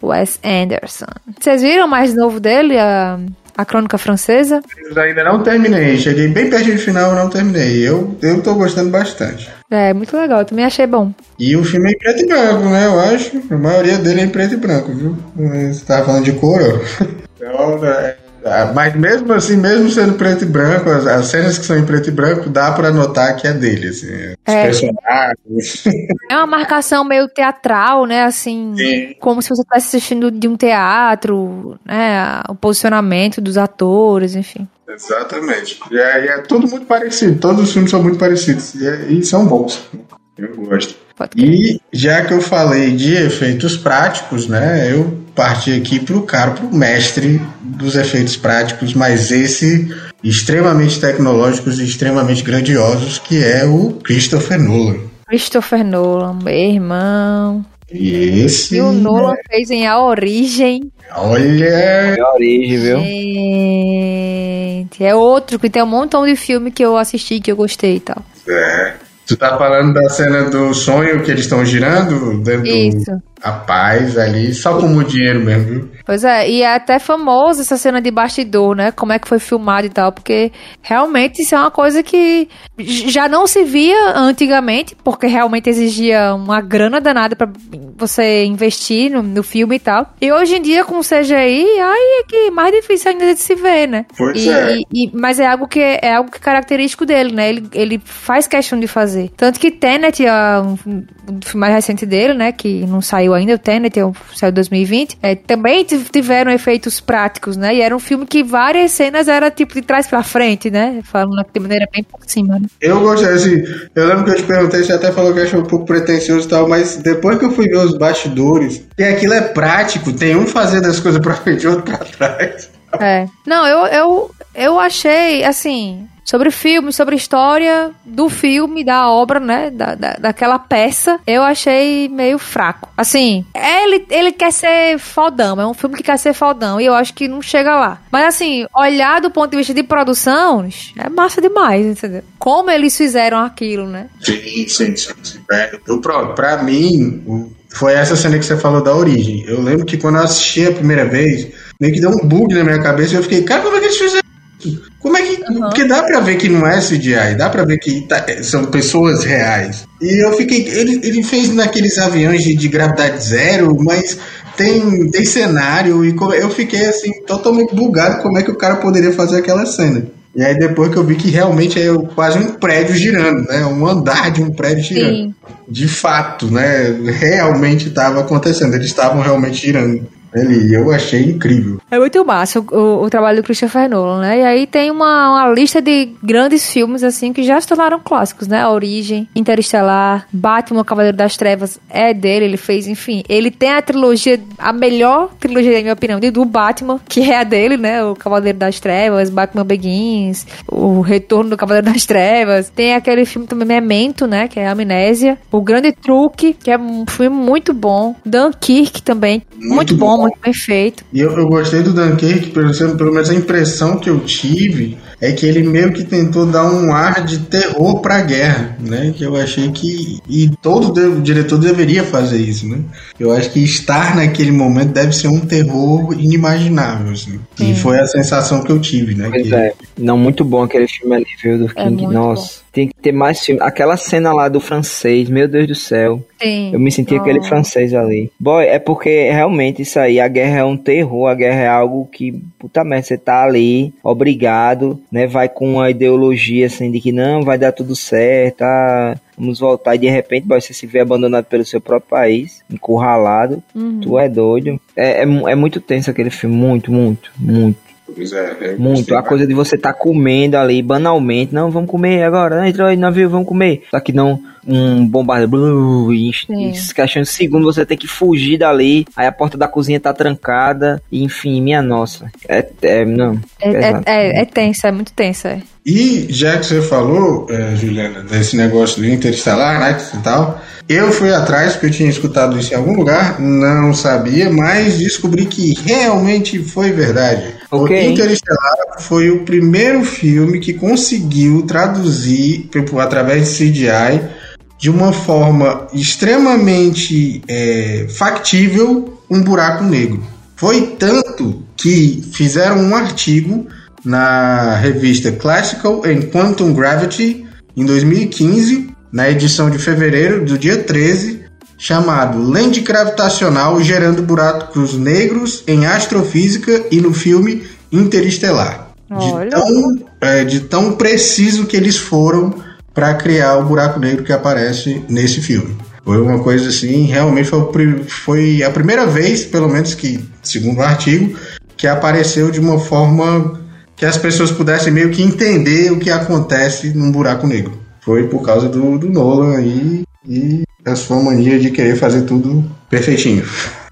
Wes Anderson. Vocês viram mais novo dele? A a Crônica Francesa? Eu ainda não terminei. Cheguei bem perto do final e não terminei. Eu, eu tô gostando bastante. É, muito legal. Eu também achei bom. E o filme é em preto e branco, né? Eu acho. A maioria dele é em preto e branco, viu? Você tava falando de cor, ó. Então, é, ah, mas mesmo assim, mesmo sendo preto e branco, as, as, cenas que são em preto e branco, dá para notar que é dele, assim, os é. personagens. É uma marcação meio teatral, né, assim, Sim. como se você estivesse assistindo de um teatro, né, o posicionamento dos atores, enfim. Exatamente. E é, é tudo muito parecido, todos os filmes são muito parecidos, e, é, e são bons. Eu gosto. E já que eu falei de efeitos práticos, né, eu parti aqui pro cara, pro mestre dos efeitos práticos, mas esse extremamente tecnológicos e extremamente grandiosos, que é o Christopher Nolan. Christopher Nolan, meu irmão. E esse. E o Nolan é... fez em A Origem. Olha! É a origem, viu? Gente, é outro que tem um montão de filme que eu assisti que eu gostei e tal. É. Tu tá falando da cena do sonho que eles estão girando dentro Isso. A paz ali, só como dinheiro mesmo, viu? Pois é, e é até famosa essa cena de bastidor, né? Como é que foi filmado e tal, porque realmente isso é uma coisa que já não se via antigamente, porque realmente exigia uma grana danada para você investir no, no, filme e tal. E hoje em dia, com o CGI, aí é que mais difícil ainda de se ver, né? Pois e, é. E, mas é algo que é algo que é característico dele, né? Ele, ele faz questão de fazer. Tanto que Tenet, um, um filme mais recente dele, né? Que não saiu ainda, o Tenet, saiu em 2020, é, também tiveram efeitos práticos, né? E era um filme que várias cenas era tipo de trás pra frente, né? Falando de maneira bem por cima, né? Eu gostei, assim, eu lembro que eu te perguntei, você até falou que achou um pouco pretencioso e tal, mas depois que eu fui ver os bastidores, e aquilo é prático, tem um fazendo as coisas pra frente e outro pra trás. É. Não, eu, eu, eu achei, assim, sobre o filme, sobre a história do filme, da obra, né? Da, da, daquela peça, eu achei meio fraco. Assim, ele, ele quer ser fodão, é um filme que quer ser fodão, e eu acho que não chega lá. Mas assim, olhar do ponto de vista de produção, é massa demais, entendeu? Como eles fizeram aquilo, né? Sim, sim, sim. sim. É, eu, pra mim, foi essa cena que você falou da origem. Eu lembro que quando eu assisti a primeira vez, meio que deu um bug na minha cabeça e eu fiquei, cara, como é que eles fizeram como é que. Uhum. Porque dá pra ver que não é CGI, dá pra ver que tá, são pessoas reais. E eu fiquei. Ele, ele fez naqueles aviões de, de gravidade zero, mas tem, tem cenário, e eu fiquei assim, totalmente bugado como é que o cara poderia fazer aquela cena. E aí depois que eu vi que realmente é quase um prédio girando, né? Um andar de um prédio girando. Sim. De fato, né? Realmente estava acontecendo, eles estavam realmente girando. Ele, eu achei incrível. É muito massa o, o, o, trabalho do Christopher Nolan, né? E aí tem uma, uma lista de grandes filmes, assim, que já se tornaram clássicos, né? A Origem, Interestelar, Batman, Cavaleiro das Trevas, é dele, ele fez, enfim. Ele tem a trilogia, a melhor trilogia, na minha opinião, do Batman, que é a dele, né? O Cavaleiro das Trevas, Batman Begins, o Retorno do Cavaleiro das Trevas. Tem aquele filme também, Memento, né? Que é Amnésia. O Grande Truque, que é um filme muito bom. Dunkirk também, muito, muito bom, bom muito bem feito. E eu, eu gostei do Dunkirk, pelo, pelo menos a impressão que eu tive é que ele meio que tentou dar um ar de terror pra guerra, né? Que eu achei que. E todo de, diretor deveria fazer isso, né? Eu acho que estar naquele momento deve ser um terror inimaginável, assim. Sim. E foi a sensação que eu tive, né? Pois que... é. Não, muito bom aquele filme ali, viu, do é King. É Nossa. Bom. Tem que ter mais filme. Aquela cena lá do francês, meu Deus do céu. Sim. Eu me senti oh. aquele francês ali. Boy, é porque realmente isso aí, a guerra é um terror, a guerra é algo que, puta merda, você tá ali, obrigado, né? Vai com uma ideologia assim de que não, vai dar tudo certo, ah, vamos voltar e de repente boy, você se vê abandonado pelo seu próprio país, encurralado, uhum. tu é doido. É, é, é muito tenso aquele filme, muito, muito, muito. É, é Muito. A coisa de você estar tá comendo ali banalmente. Não, vamos comer agora. Entra aí no navio, vamos comer. Só que não um bombardeio. E em questão de segundo você tem que fugir dali. Aí a porta da cozinha tá trancada. E, enfim, minha nossa. É, é não. É, é, é, é tensa, é muito tensa. E já que você falou, é, Juliana, desse negócio do Interestelar, né, e tal, eu fui atrás, porque eu tinha escutado isso em algum lugar, não sabia, mas descobri que realmente foi verdade. Okay. O Interestelar foi o primeiro filme que conseguiu traduzir, através de CGI, de uma forma extremamente é, factível um buraco negro. Foi tanto que fizeram um artigo na revista Classical and Quantum Gravity em 2015, na edição de fevereiro, do dia 13, chamado Lente Gravitacional Gerando Buracos Negros em Astrofísica e no filme Interestelar. De tão, é, de tão preciso que eles foram para criar o buraco negro que aparece nesse filme. Foi uma coisa assim, realmente foi, foi a primeira vez, pelo menos que, segundo o artigo, que apareceu de uma forma que as pessoas pudessem meio que entender o que acontece num buraco negro. Foi por causa do, do Nolan aí e a sua mania de querer fazer tudo perfeitinho.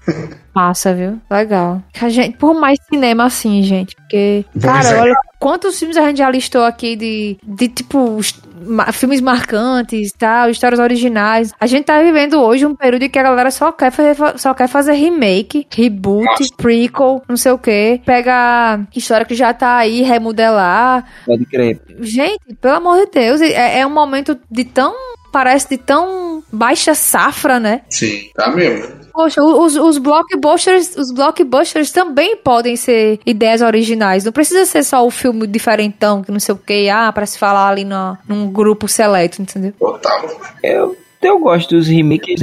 Massa, viu? Legal. A gente, por mais cinema assim, gente. Porque, cara, é. olha quantos filmes a gente já listou aqui de, de tipo, filmes marcantes, tal, histórias originais. A gente tá vivendo hoje um período em que a galera só quer fazer, só quer fazer remake, reboot, Nossa. prequel, não sei o que. Pega história que já tá aí, remodelar. Pode crer. Gente, pelo amor de Deus, é, é um momento de tão parece de tão baixa safra, né? Sim, tá mesmo. Poxa, os, os blockbusters, os blockbusters também podem ser ideias originais. Não precisa ser só o filme diferentão, que não sei o que, ah, pra se falar ali no, num grupo seleto, entendeu? Total. Eu, eu gosto dos remakes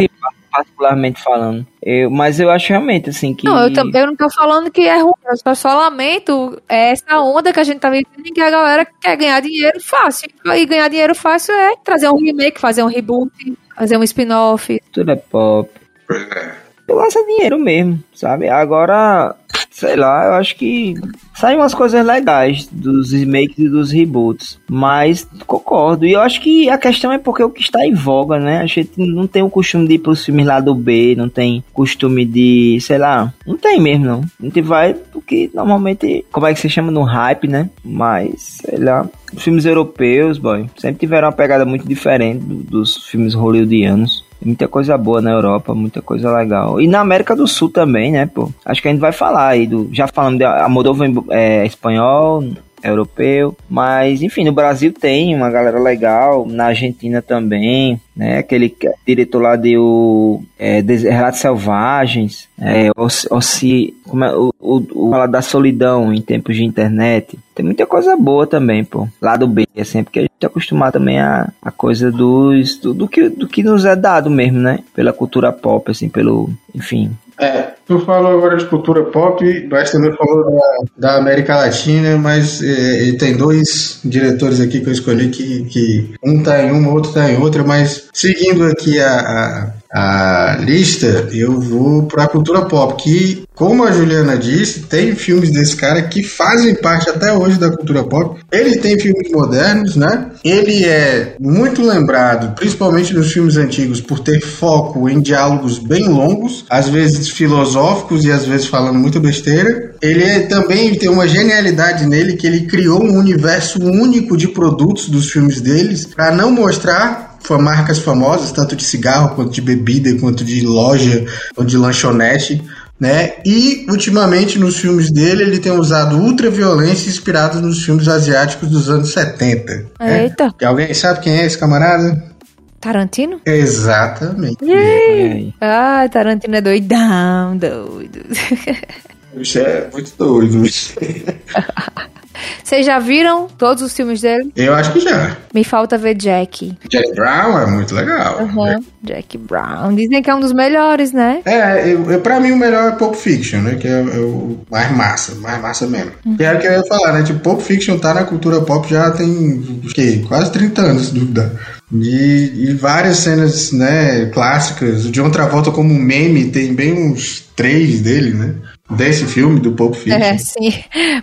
particularmente falando. Eu, mas eu acho realmente assim que. Não, eu, eu não tô falando que é ruim, eu só, só lamento essa onda que a gente tá vivendo em que a galera quer ganhar dinheiro fácil. E ganhar dinheiro fácil é trazer um remake, fazer um reboot, fazer um spin-off. Tudo é pop. Pois é lança dinheiro mesmo, sabe? Agora, sei lá, eu acho que saem umas coisas legais dos remakes e dos reboots, mas concordo. E eu acho que a questão é porque o que está em voga, né? A gente não tem o costume de ir pros filmes lá do B, não tem costume de, sei lá, não tem mesmo não. A gente vai porque normalmente, como é que se chama no hype, né? Mas, sei lá, filmes europeus, boy, sempre tiveram uma pegada muito diferente dos filmes hollywoodianos. Muita coisa boa na Europa, muita coisa legal. E na América do Sul também, né, pô? Acho que a gente vai falar aí do. Já falamos de Amodova é, espanhol, europeu. Mas, enfim, no Brasil tem uma galera legal, na Argentina também, né? Aquele diretor lá de é, Relatos Selvagens, é, ou, ou se, como é, o, o, o falar da solidão em tempos de internet. Tem muita coisa boa também, pô. Lá do B, assim, porque a gente é acostumado também a, a coisa dos, do, do, que, do que nos é dado mesmo, né? Pela cultura pop, assim, pelo, enfim, é, tu falou agora de cultura pop, mas também falou da, da América Latina, mas é, tem dois diretores aqui que eu escolhi que, que um tá em uma, outro tá em outra, mas seguindo aqui a, a a lista, eu vou para a cultura pop, que, como a Juliana disse, tem filmes desse cara que fazem parte até hoje da cultura pop. Ele tem filmes modernos, né? Ele é muito lembrado, principalmente nos filmes antigos, por ter foco em diálogos bem longos, às vezes filosóficos e às vezes falando muita besteira. Ele é, também tem uma genialidade nele que ele criou um universo único de produtos dos filmes deles para não mostrar marcas famosas, tanto de cigarro quanto de bebida, quanto de loja, quanto de lanchonete. Né? E ultimamente nos filmes dele ele tem usado ultraviolência inspirado nos filmes asiáticos dos anos 70. Né? Eita. Né? Alguém sabe quem é esse camarada? Tarantino? Exatamente. Ah, Tarantino é doidão, doido. Isso é muito doido. Vocês já viram todos os filmes dele? Eu acho que já. Me falta ver Jack. Jack Brown é muito legal. Uhum. Jack Brown. Dizem que é um dos melhores, né? É, eu, eu, pra mim o melhor é Pulp Fiction, né? Que é, é o mais massa, mais massa mesmo. Uhum. Que era o que eu ia falar, né? Tipo, Pulp Fiction tá na cultura pop já tem, o quê? Quase 30 anos, se duvidar. E, e, várias cenas, né, clássicas. O John Travolta como meme tem bem uns três dele, né? Desse filme, do Pulp Fiction. É, sim.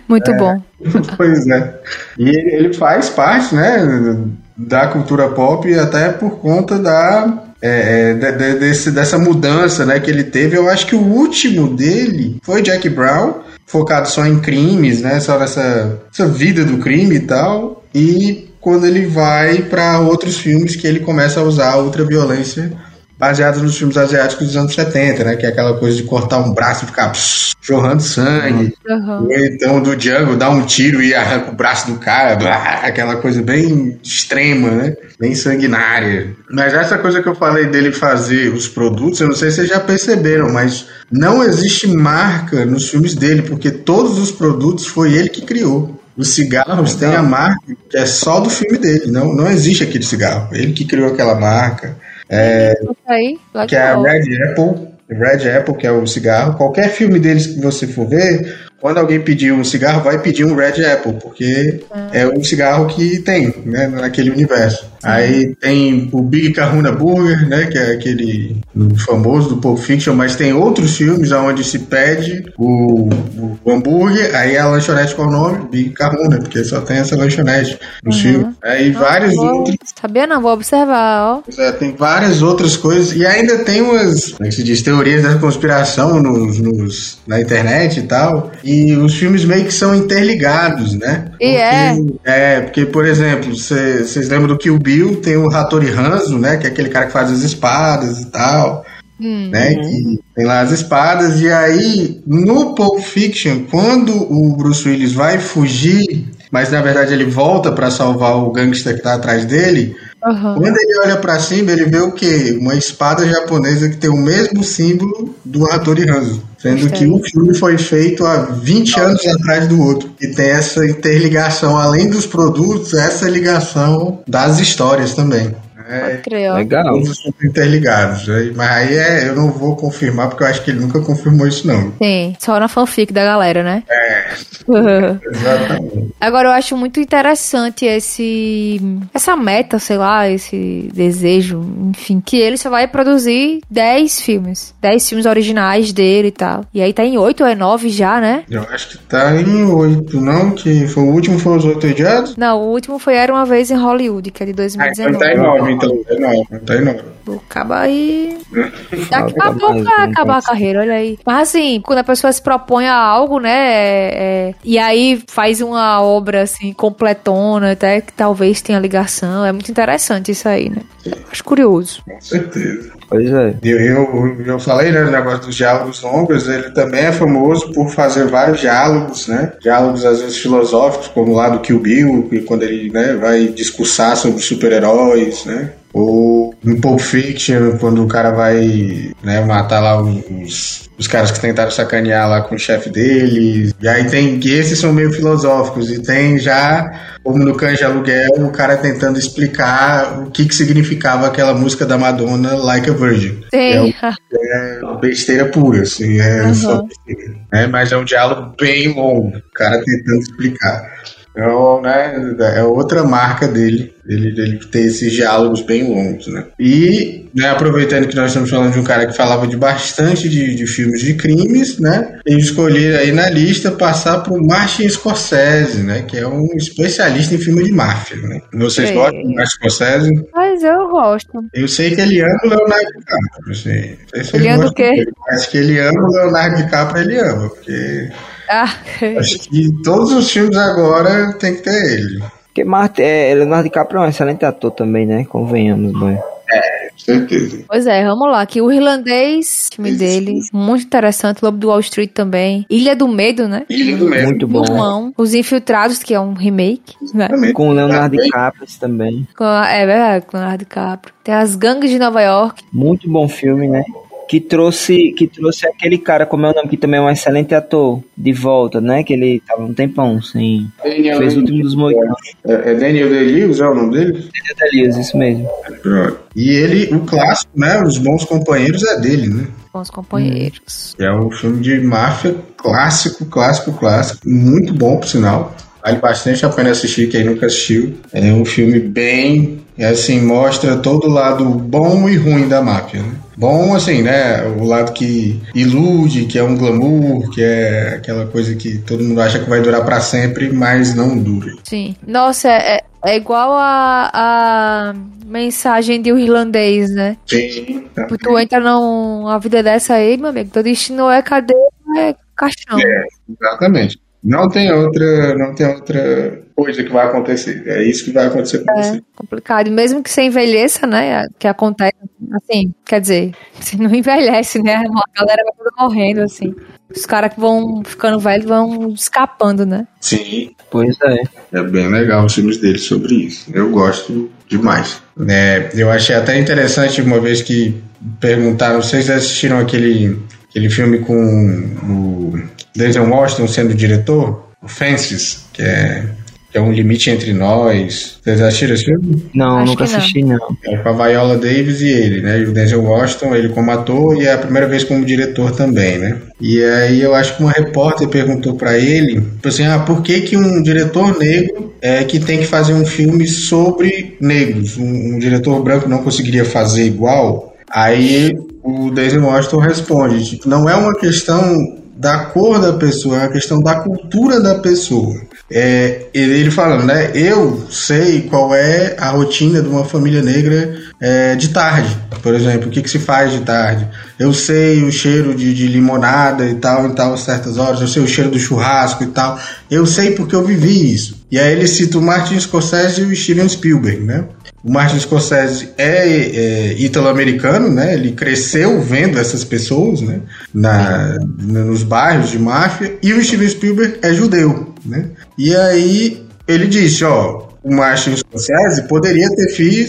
Muito é, bom. Pois é. E ele faz parte, né, da cultura pop até por conta da é, é, de, de, desse, dessa mudança né, que ele teve. Eu acho que o último dele foi Jack Brown, focado só em crimes, né, só nessa essa vida do crime e tal. E quando ele vai para outros filmes que ele começa a usar a ultraviolência baseadas nos filmes asiáticos dos anos 70, né? Que é aquela coisa de cortar um braço e ficar pss, jorrando sangue. Uhum. Ou então do Django dar um tiro e arranca o braço do cara, blá, aquela coisa bem extrema, né? Bem sanguinária. Mas essa coisa que eu falei dele fazer os produtos, eu não sei se vocês já perceberam, mas não existe marca nos filmes dele, porque todos os produtos foi ele que criou. Os cigarros têm a marca que é só do filme dele, não, não existe aquele cigarro. Ele que criou aquela marca. É, que é a Red Apple, Red Apple, que é o cigarro. Qualquer filme deles que você for ver, quando alguém pedir um cigarro, vai pedir um Red Apple, porque ah. é o cigarro que tem, né, naquele universo. Aí tem o Big Kahuna Burger, né, que é aquele famoso do Pulp Fiction, mas tem outros filmes onde se pede o, o hambúrguer, aí a lanchonete qual o nome? Big Kahuna, porque só tem essa lanchonete no uhum. filme. Aí vários vou, outros... Sabia não, vou observar, ó. É, tem várias outras coisas, e ainda tem umas, como é que se diz, teorias da conspiração nos, nos, na internet e tal, e os filmes meio que são interligados, né? E é. porque, é. É, porque, por exemplo, vocês lembram do Kill Bill, tem o Hattori Hanzo, né? Que é aquele cara que faz as espadas e tal. Hum, né, uhum. que tem lá as espadas, e aí no Pulp Fiction, quando o Bruce Willis vai fugir, mas na verdade ele volta para salvar o gangster que tá atrás dele, Uhum. Quando ele olha para cima, ele vê o quê? Uma espada japonesa que tem o mesmo símbolo do Hattori Hanzo. Sendo que um filme foi feito há 20 anos atrás do outro. E tem essa interligação, além dos produtos, essa ligação das histórias também. É, Legal. Todos interligados. Mas aí é, eu não vou confirmar, porque eu acho que ele nunca confirmou isso, não. Sim, só na fanfic da galera, né? É. Exatamente. Agora eu acho muito interessante esse. essa meta, sei lá, esse desejo, enfim, que ele só vai produzir 10 filmes. 10 filmes originais dele e tal. E aí tá em 8 ou é 9 já, né? Eu acho que tá em 8, não? Que foi o último foi Os Oito Odiados? Não, o último foi Era uma Vez em Hollywood, que é de 2019. Ah, então tá em 9, então. É 9, tá em 9. Acaba aí. Daqui a pouco vai acabar a carreira, olha aí. Mas assim, quando a pessoa se propõe a algo, né? É, é, e aí faz uma obra assim, completona, até que talvez tenha ligação. É muito interessante isso aí, né? Acho curioso. Com certeza. Pois é. Eu, eu, eu falei, né, o negócio dos diálogos longos, ele também é famoso por fazer vários diálogos, né? Diálogos às vezes filosóficos, como lá do Kill Bill, quando ele né, vai discursar sobre super-heróis, né? Ou em Pulp Fiction, quando o cara vai né, matar lá os, os caras que tentaram sacanear lá com o chefe dele. E aí tem que esses são meio filosóficos. E tem já, como no de Aluguel, o cara tentando explicar o que, que significava aquela música da Madonna, Like a Virgin. Sim. É, é besteira pura, assim, é uhum. só besteira. É, mas é um diálogo bem longo, o cara tentando explicar. Então, né, é outra marca dele, ele, ele ter esses diálogos bem longos, né? E, né, aproveitando que nós estamos falando de um cara que falava de bastante de, de filmes de crimes, né? Eu escolhi aí na lista passar por Martin Scorsese, né? Que é um especialista em filme de máfia, né? Vocês gostam de Martin Scorsese? Mas eu gosto. Eu sei que ele ama o Leonardo DiCaprio, assim. Se ele ama o quê? Acho que ele ama o Leonardo DiCaprio, ele ama, porque... Ah. Acho que todos os filmes agora tem que ter ele. Porque Marte, é, Leonardo DiCaprio é um excelente ator também, né? Convenhamos, boy. É, certeza. Pois é, vamos lá. Aqui o irlandês, filme dele, muito interessante. Lobo do Wall Street também. Ilha do Medo, né? Ilha do Medo. Muito bom. Os Infiltrados, que é um remake. Né? Com o Leonardo DiCaprio também. Com, é verdade, com o Leonardo DiCaprio. Tem as Gangues de Nova York. Muito bom filme, né? Que trouxe que trouxe aquele cara, como é o nome, que também é um excelente ator, de volta, né? Que ele tava um tempão sem. Daniel fez o último dos Moicanos. É, é Daniel Day-Lewis, é o nome dele? Daniel Day-Lewis, isso mesmo. E ele, o clássico, né? Os Bons Companheiros é dele, né? Bons Companheiros. É um filme de máfia clássico, clássico, clássico. Muito bom, por sinal. Vale bastante a pena assistir, quem nunca assistiu. É um filme bem, assim, mostra todo o lado bom e ruim da máfia, né? Bom, assim, né? O lado que ilude, que é um glamour, que é aquela coisa que todo mundo acha que vai durar para sempre, mas não dura. Sim. Nossa, é, é igual a, a mensagem de um irlandês, né? Sim. Também. Tu entra numa vida dessa aí, meu amigo, teu destino é cadeia, é caixão. É, exatamente. Não tem outra, não tem outra coisa que vai acontecer. É isso que vai acontecer com é, você. complicado. E mesmo que você envelheça, né? Que acontece, assim, quer dizer, você não envelhece, né? A galera vai toda morrendo, assim. Os caras que vão ficando velhos vão escapando, né? Sim. Pois é. É bem legal os filmes dele sobre isso. Eu gosto demais. É, eu achei até interessante uma vez que perguntaram, vocês assistiram aquele, aquele filme com o Denzel Washington sendo diretor? O Fences, que é que é um limite entre nós. Vocês assistiram esse filme? Não, Acho nunca assisti, não. não. É com a Viola Davis e ele, né? E o Denzel Washington, ele como ator e é a primeira vez como diretor também, né? E aí eu acho que uma repórter perguntou para ele, tipo assim, ah, por que que um diretor negro é que tem que fazer um filme sobre negros? Um, um diretor branco não conseguiria fazer igual? Aí o Denzel Washington responde, tipo, não é uma questão da cor da pessoa, é uma questão da cultura da pessoa. É, ele falando, né? Eu sei qual é a rotina de uma família negra é, de tarde, por exemplo, o que, que se faz de tarde. Eu sei o cheiro de, de, limonada e tal, em tal certas horas, eu sei o cheiro do churrasco e tal. Eu sei porque eu vivi isso. E aí ele cita o Martin Scorsese e o Steven Spielberg, né? O Martin Scorsese é, é italo-americano, né? Ele cresceu vendo essas pessoas, né? Na, nos bairros de máfia. E o Steven Spielberg é judeu, né? E aí ele disse, ó, o Martin Scorsese poderia ter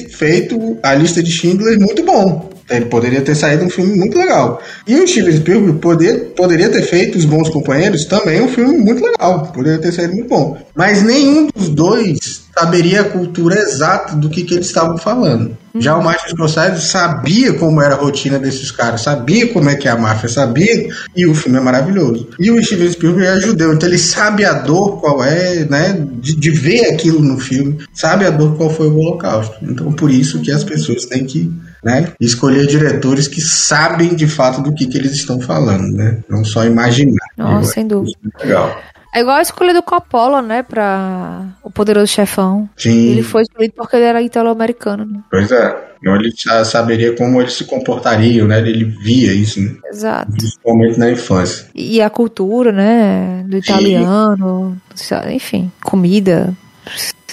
feito a lista de Schindler muito bom. Ele poderia ter saído um filme muito legal. E o Steven Spielberg poder, poderia ter feito Os Bons Companheiros também um filme muito legal. Poderia ter saído muito bom. Mas nenhum dos dois saberia a cultura exata do que, que eles estavam falando. Já o Martin Scorsese sabia como era a rotina desses caras, sabia como é que é a máfia, sabia, e o filme é maravilhoso. E o Steven Spielberg é judeu, então ele sabe a dor qual é, né, de, de ver aquilo no filme, sabe a dor qual foi o holocausto. Então por isso que as pessoas têm que né? Escolher diretores que sabem de fato do que, que eles estão falando, né? Não só imaginar. Nossa, sem dúvida. É legal. É igual a escolha do Coppola, né, pra O Poderoso Chefão. Sim. Ele foi escolhido porque ele era italo-americano, né? Pois é. Então ele já saberia como eles se comportariam, né? Ele via isso, né? Exato. Principalmente na infância. E a cultura, né? Do italiano, Sim. enfim, comida,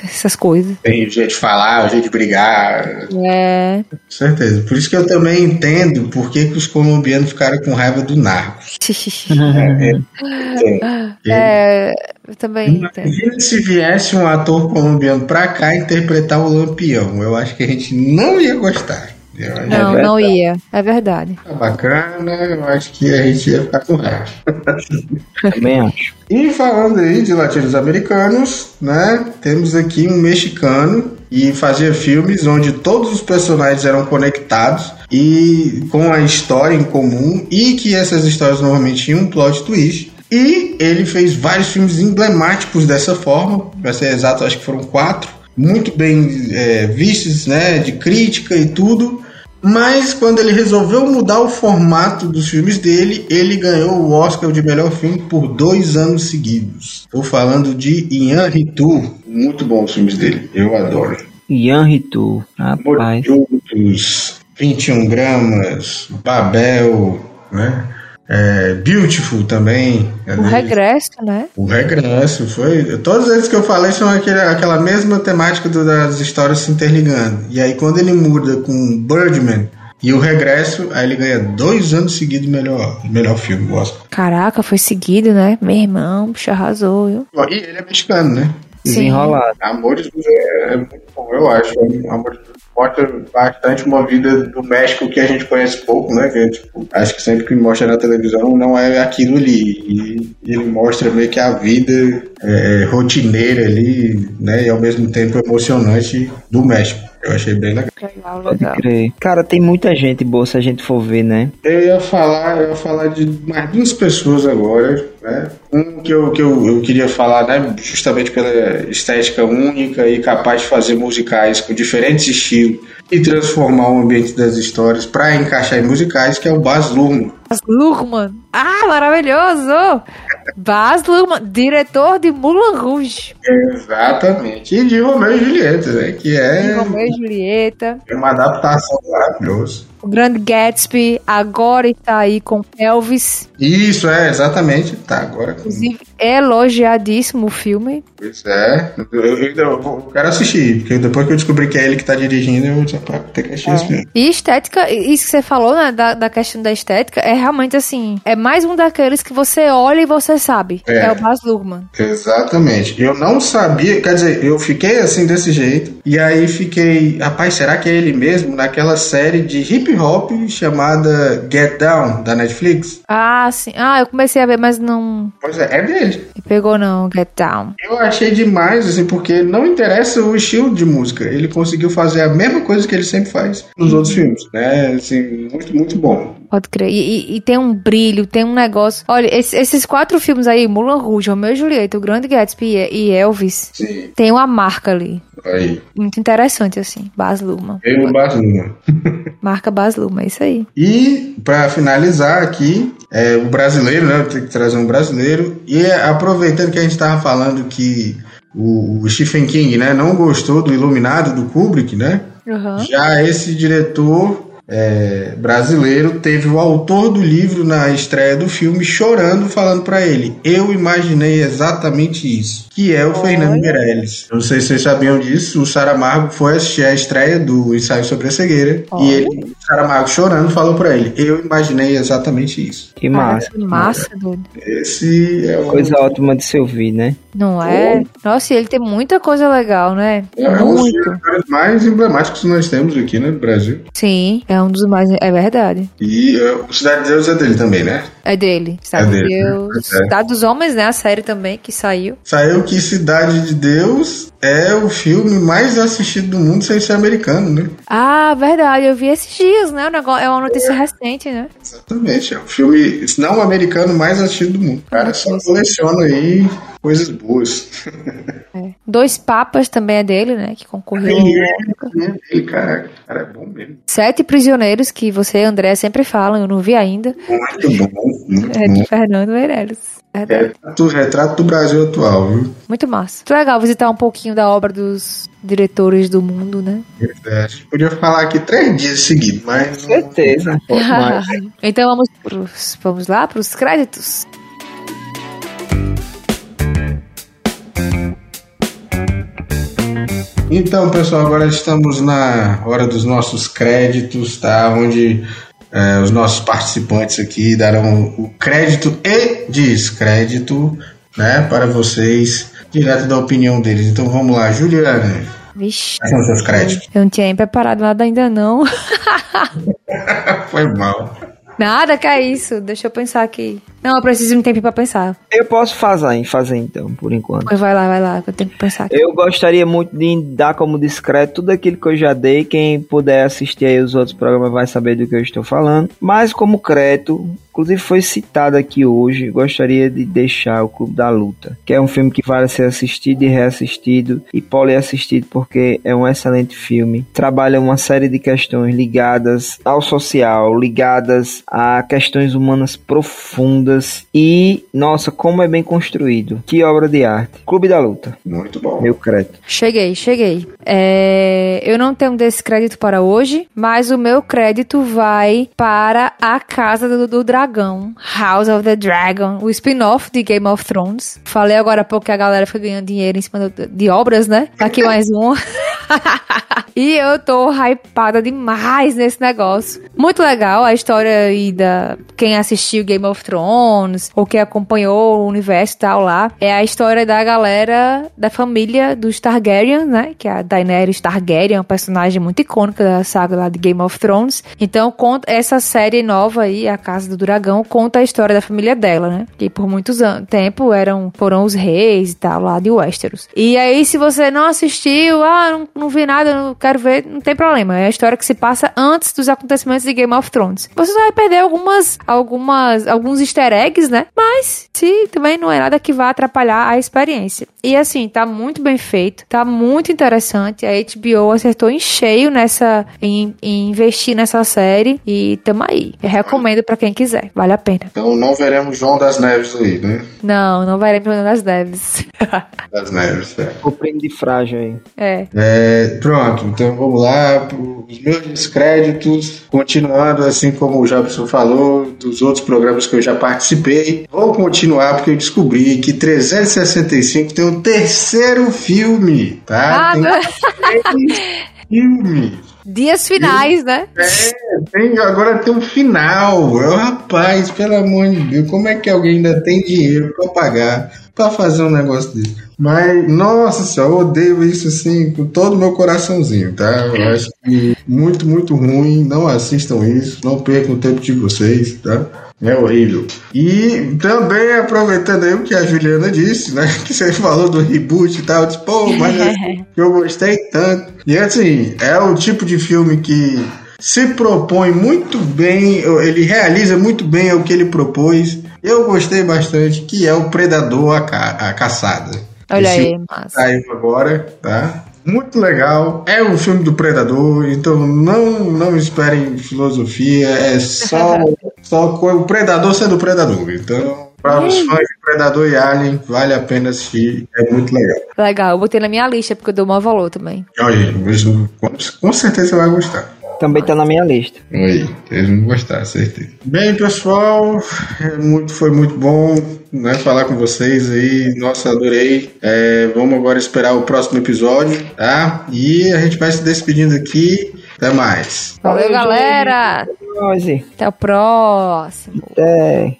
essas coisas. Tem o jeito de falar, o jeito de brigar. É. Com certeza. Por isso que eu também entendo por que, que os colombianos ficaram com raiva do Narcos. é, é, eu também entendo. se viesse um ator colombiano pra cá interpretar o Lampião, eu acho que a gente não ia gostar. Não, é não ia. É verdade. Tá bacana, eu acho que a gente ia ficar com raiva. Também acho. E falando aí de latinos americanos, né? Temos aqui um mexicano e fazia filmes onde todos os personagens eram conectados e com a história em comum e que essas histórias normalmente tinham um plot twist. E ele fez vários filmes emblemáticos dessa forma, para ser exato, acho que foram quatro, muito bem é, vistos, né, de crítica e tudo. Mas quando ele resolveu mudar o formato dos filmes dele, ele ganhou o Oscar de melhor filme por dois anos seguidos. Estou falando de Ian Ritu. Muito bom os filmes dele, eu adoro. Ian Ritu, rapaz. Mortos, 21 gramas, Babel, né? É, Beautiful também. O regresso, né? O regresso, foi. Todas as que eu falei são aquele, aquela mesma temática do, das histórias se interligando. E aí quando ele muda com Birdman e o regresso, aí ele ganha dois anos seguidos melhor, melhor filme, Oscar. Caraca, foi seguido, né? Meu irmão, puxa, arrasou, viu? E ele é mexicano, né? Desenrolado. Amores é, é muito bom, eu acho. Amores mostra bastante uma vida do México que a gente conhece pouco, né? Que, tipo, acho que sempre que mostra na televisão não é aquilo ali. E ele mostra meio que a vida é, rotineira ali, né? E ao mesmo tempo emocionante do México. Eu achei bem legal. Legal, legal. Cara, tem muita gente boa se a gente for ver, né? Eu ia falar, eu ia falar de mais duas pessoas agora, né? Um que eu, que eu, eu queria falar, né? Justamente pela estética única e capaz de fazer musicais com diferentes estilos e transformar o ambiente das histórias para encaixar em musicais, que é o Baz Luhrmann. Baz Luhrmann. Ah, maravilhoso! Baz Luhrmann, diretor de Moulin Rouge. Exatamente. E de Romeu e Julieta, né? Que é... De Romeu e Julieta. É uma adaptação maravilhosa. O Grande Gatsby agora está aí com Elvis. Isso, é, exatamente. Tá, agora. Inclusive, elogiadíssimo o filme. Pois é. Eu, eu, eu, quero assistir, porque depois que eu descobri que é ele que tá dirigindo, eu já ter que assistir é. esse filme. E estética, isso que você falou, né, da, da questão da estética, é realmente assim, é mais um daqueles que você olha e você sabe. É, é o Baz Luhrmann. Exatamente. Eu não sabia, quer dizer, eu fiquei assim desse jeito, e aí fiquei, rapaz, será que é ele mesmo? Naquela série de hip hop chamada Get Down, da Netflix? Ah, sim. Ah, eu comecei a ver, mas não. Pois é, é dele. E pegou não, Get Down. Eu achei demais, assim, porque não interessa o estilo de música. Ele conseguiu fazer a mesma coisa que ele sempre faz nos outros filmes, né? Assim, muito, muito bom. Pode crer. E, e, e, tem um brilho, tem um negócio. Olha, esses, esses quatro filmes aí, Mulan Rouge, Romeu e Julieta, O Grande Gatsby e Elvis, Sim. tem uma marca ali. Aí. Muito interessante, assim. Baz Luhrmann. Eu, Baz Luhrmann. Marca Baz Luhrmann, é isso aí. E, para finalizar aqui, é, o brasileiro, né? Eu tenho que trazer um brasileiro. E aproveitando que a gente estava falando que o, o, Stephen King, né, não gostou do Iluminado, do Kubrick, né? Uhum. Já esse diretor é, brasileiro teve o autor do livro na estreia do filme chorando, falando para ele: Eu imaginei exatamente isso. Que é o. Fernando Meirelles. Não sei se vocês sabiam disso. O Saramago foi assistir a estreia do ensaio sobre a cegueira. Olha. E ele, Saramago chorando, falou para ele: Eu imaginei exatamente isso. Que massa. que massa, doido. Esse é um... Coisa ótima de se ouvir, né? Não é? Oh. Nossa, ele tem muita coisa legal, né? É, Muito. um dos mais emblemáticos que nós temos aqui, né, no Brasil. Sim, é um dos mais. É verdade. E uh, o Cidade de Deus é dele também, né? É dele. Cidade é de dele. Deus. É. Cidade dos Homens, né? A série também que saiu. Saiu que Cidade de Deus é o filme mais assistido do mundo sem ser americano, né? Ah, verdade. Eu vi esses dias, né? É uma notícia é. recente, né? Exatamente. É o filme não americano mais assistido do mundo. Cara, só coleciona aí coisas boas. É. Dois Papas também é dele, né? Que concorreu. É, é, ele, cara, cara, é bom mesmo. Sete Prisioneiros, que você e André sempre falam, eu não vi ainda. Muito bom, muito é de Fernando Meirelles. É retrato, retrato do Brasil atual, viu? Muito massa. Muito legal visitar um pouquinho da obra dos diretores do mundo, né? É, a gente podia falar aqui três dias seguidos, mas. Com certeza. então vamos, pros, vamos lá para os créditos. Então, pessoal, agora estamos na hora dos nossos créditos, tá? Onde é, os nossos participantes aqui darão o crédito e descrédito, né? Para vocês, direto da opinião deles. Então, vamos lá, Juliana. Vixe. Quais são os seus créditos? Eu não tinha nem preparado nada ainda, não. Foi mal. Nada que é isso. Deixa eu pensar aqui. Não, eu preciso de um tempo para pensar. Eu posso fazer, fazer então, por enquanto. Pois vai lá, vai lá, que eu tenho que pensar. Aqui. Eu gostaria muito de dar como discreto tudo aquilo que eu já dei. Quem puder assistir aí os outros programas vai saber do que eu estou falando. Mas como crédito, inclusive foi citado aqui hoje, gostaria de deixar o Clube da Luta, que é um filme que vale ser assistido e reassistido e poliassistido porque é um excelente filme. Trabalha uma série de questões ligadas ao social, ligadas a questões humanas profundas e, nossa, como é bem construído. Que obra de arte. Clube da Luta. Muito bom. Meu crédito. Cheguei, cheguei. É, eu não tenho desse crédito para hoje, mas o meu crédito vai para A Casa do, do Dragão. House of the Dragon. O spin-off de Game of Thrones. Falei agora há pouco que a galera foi ganhando dinheiro em cima de, de obras, né? Aqui mais um. e eu tô hypada demais nesse negócio. Muito legal a história aí da quem assistiu Game of Thrones ou quem acompanhou o universo e tal lá. É a história da galera da família dos Targaryen, né? Que é a Daenerys Targaryen, uma personagem muito icônica da saga lá de Game of Thrones. Então, conta essa série nova aí, A Casa do Dragão, conta a história da família dela, né? Que por muitos anos, tempo eram foram os reis e tal lá de Westeros. E aí, se você não assistiu, ah, não, não vi nada, não quero ver, não tem problema. É a história que se passa antes dos acontecimentos de Game of Thrones. Você só vai perder algumas, algumas, alguns easter eggs, né? Mas, se também não é nada que vá atrapalhar a experiência. E assim, tá muito bem feito, tá muito interessante. A HBO acertou em cheio nessa, em, em investir nessa série e tamo aí. Eu recomendo para quem quiser, vale a pena. Então não veremos João das Neves aí, né? Não, não veremos João das Neves. das Neves, é. O prêmio de frágil aí. É. é É, pronto, então vamos lá. Os meus créditos, continuando assim como o Jobson falou, dos outros programas que eu já participei. Vou continuar porque eu descobri que 365 tem o terceiro filme, tá? Ah, tem três filmes. Dias finais, né? É, tem, agora tem um final. Eu, rapaz, pelo amor de Deus, como é que alguém ainda tem dinheiro para pagar para fazer um negócio desse? Mas, nossa senhora, eu odeio isso assim com todo o meu coraçãozinho, tá? Eu acho que muito, muito ruim. Não assistam isso, não percam o tempo de vocês, tá? É horrível. E também aproveitando aí o que a Juliana disse, né? Que você falou do reboot e tal. Eu disse, pô, mas eu gostei tanto. E assim, é o tipo de filme que se propõe muito bem, ele realiza muito bem o que ele propôs. Eu gostei bastante, que é o Predador a, ca a Caçada. Olha Esse aí, massa. Saiu agora, tá? Muito legal. É um filme do Predador, então não, não esperem filosofia. É só, só o Predador sendo Predador. Então, para os fãs de Predador e Alien, vale a pena assistir. É muito legal. Legal, eu botei na minha lista porque eu dou maior valor também. Olha, com certeza você vai gostar. Também tá na minha lista. Oi, eles vão gostar, certeza. Bem, pessoal, é muito, foi muito bom né, falar com vocês aí. Nossa, adorei. É, vamos agora esperar o próximo episódio, tá? E a gente vai se despedindo aqui. Até mais. Valeu, galera. Até o próximo. Até.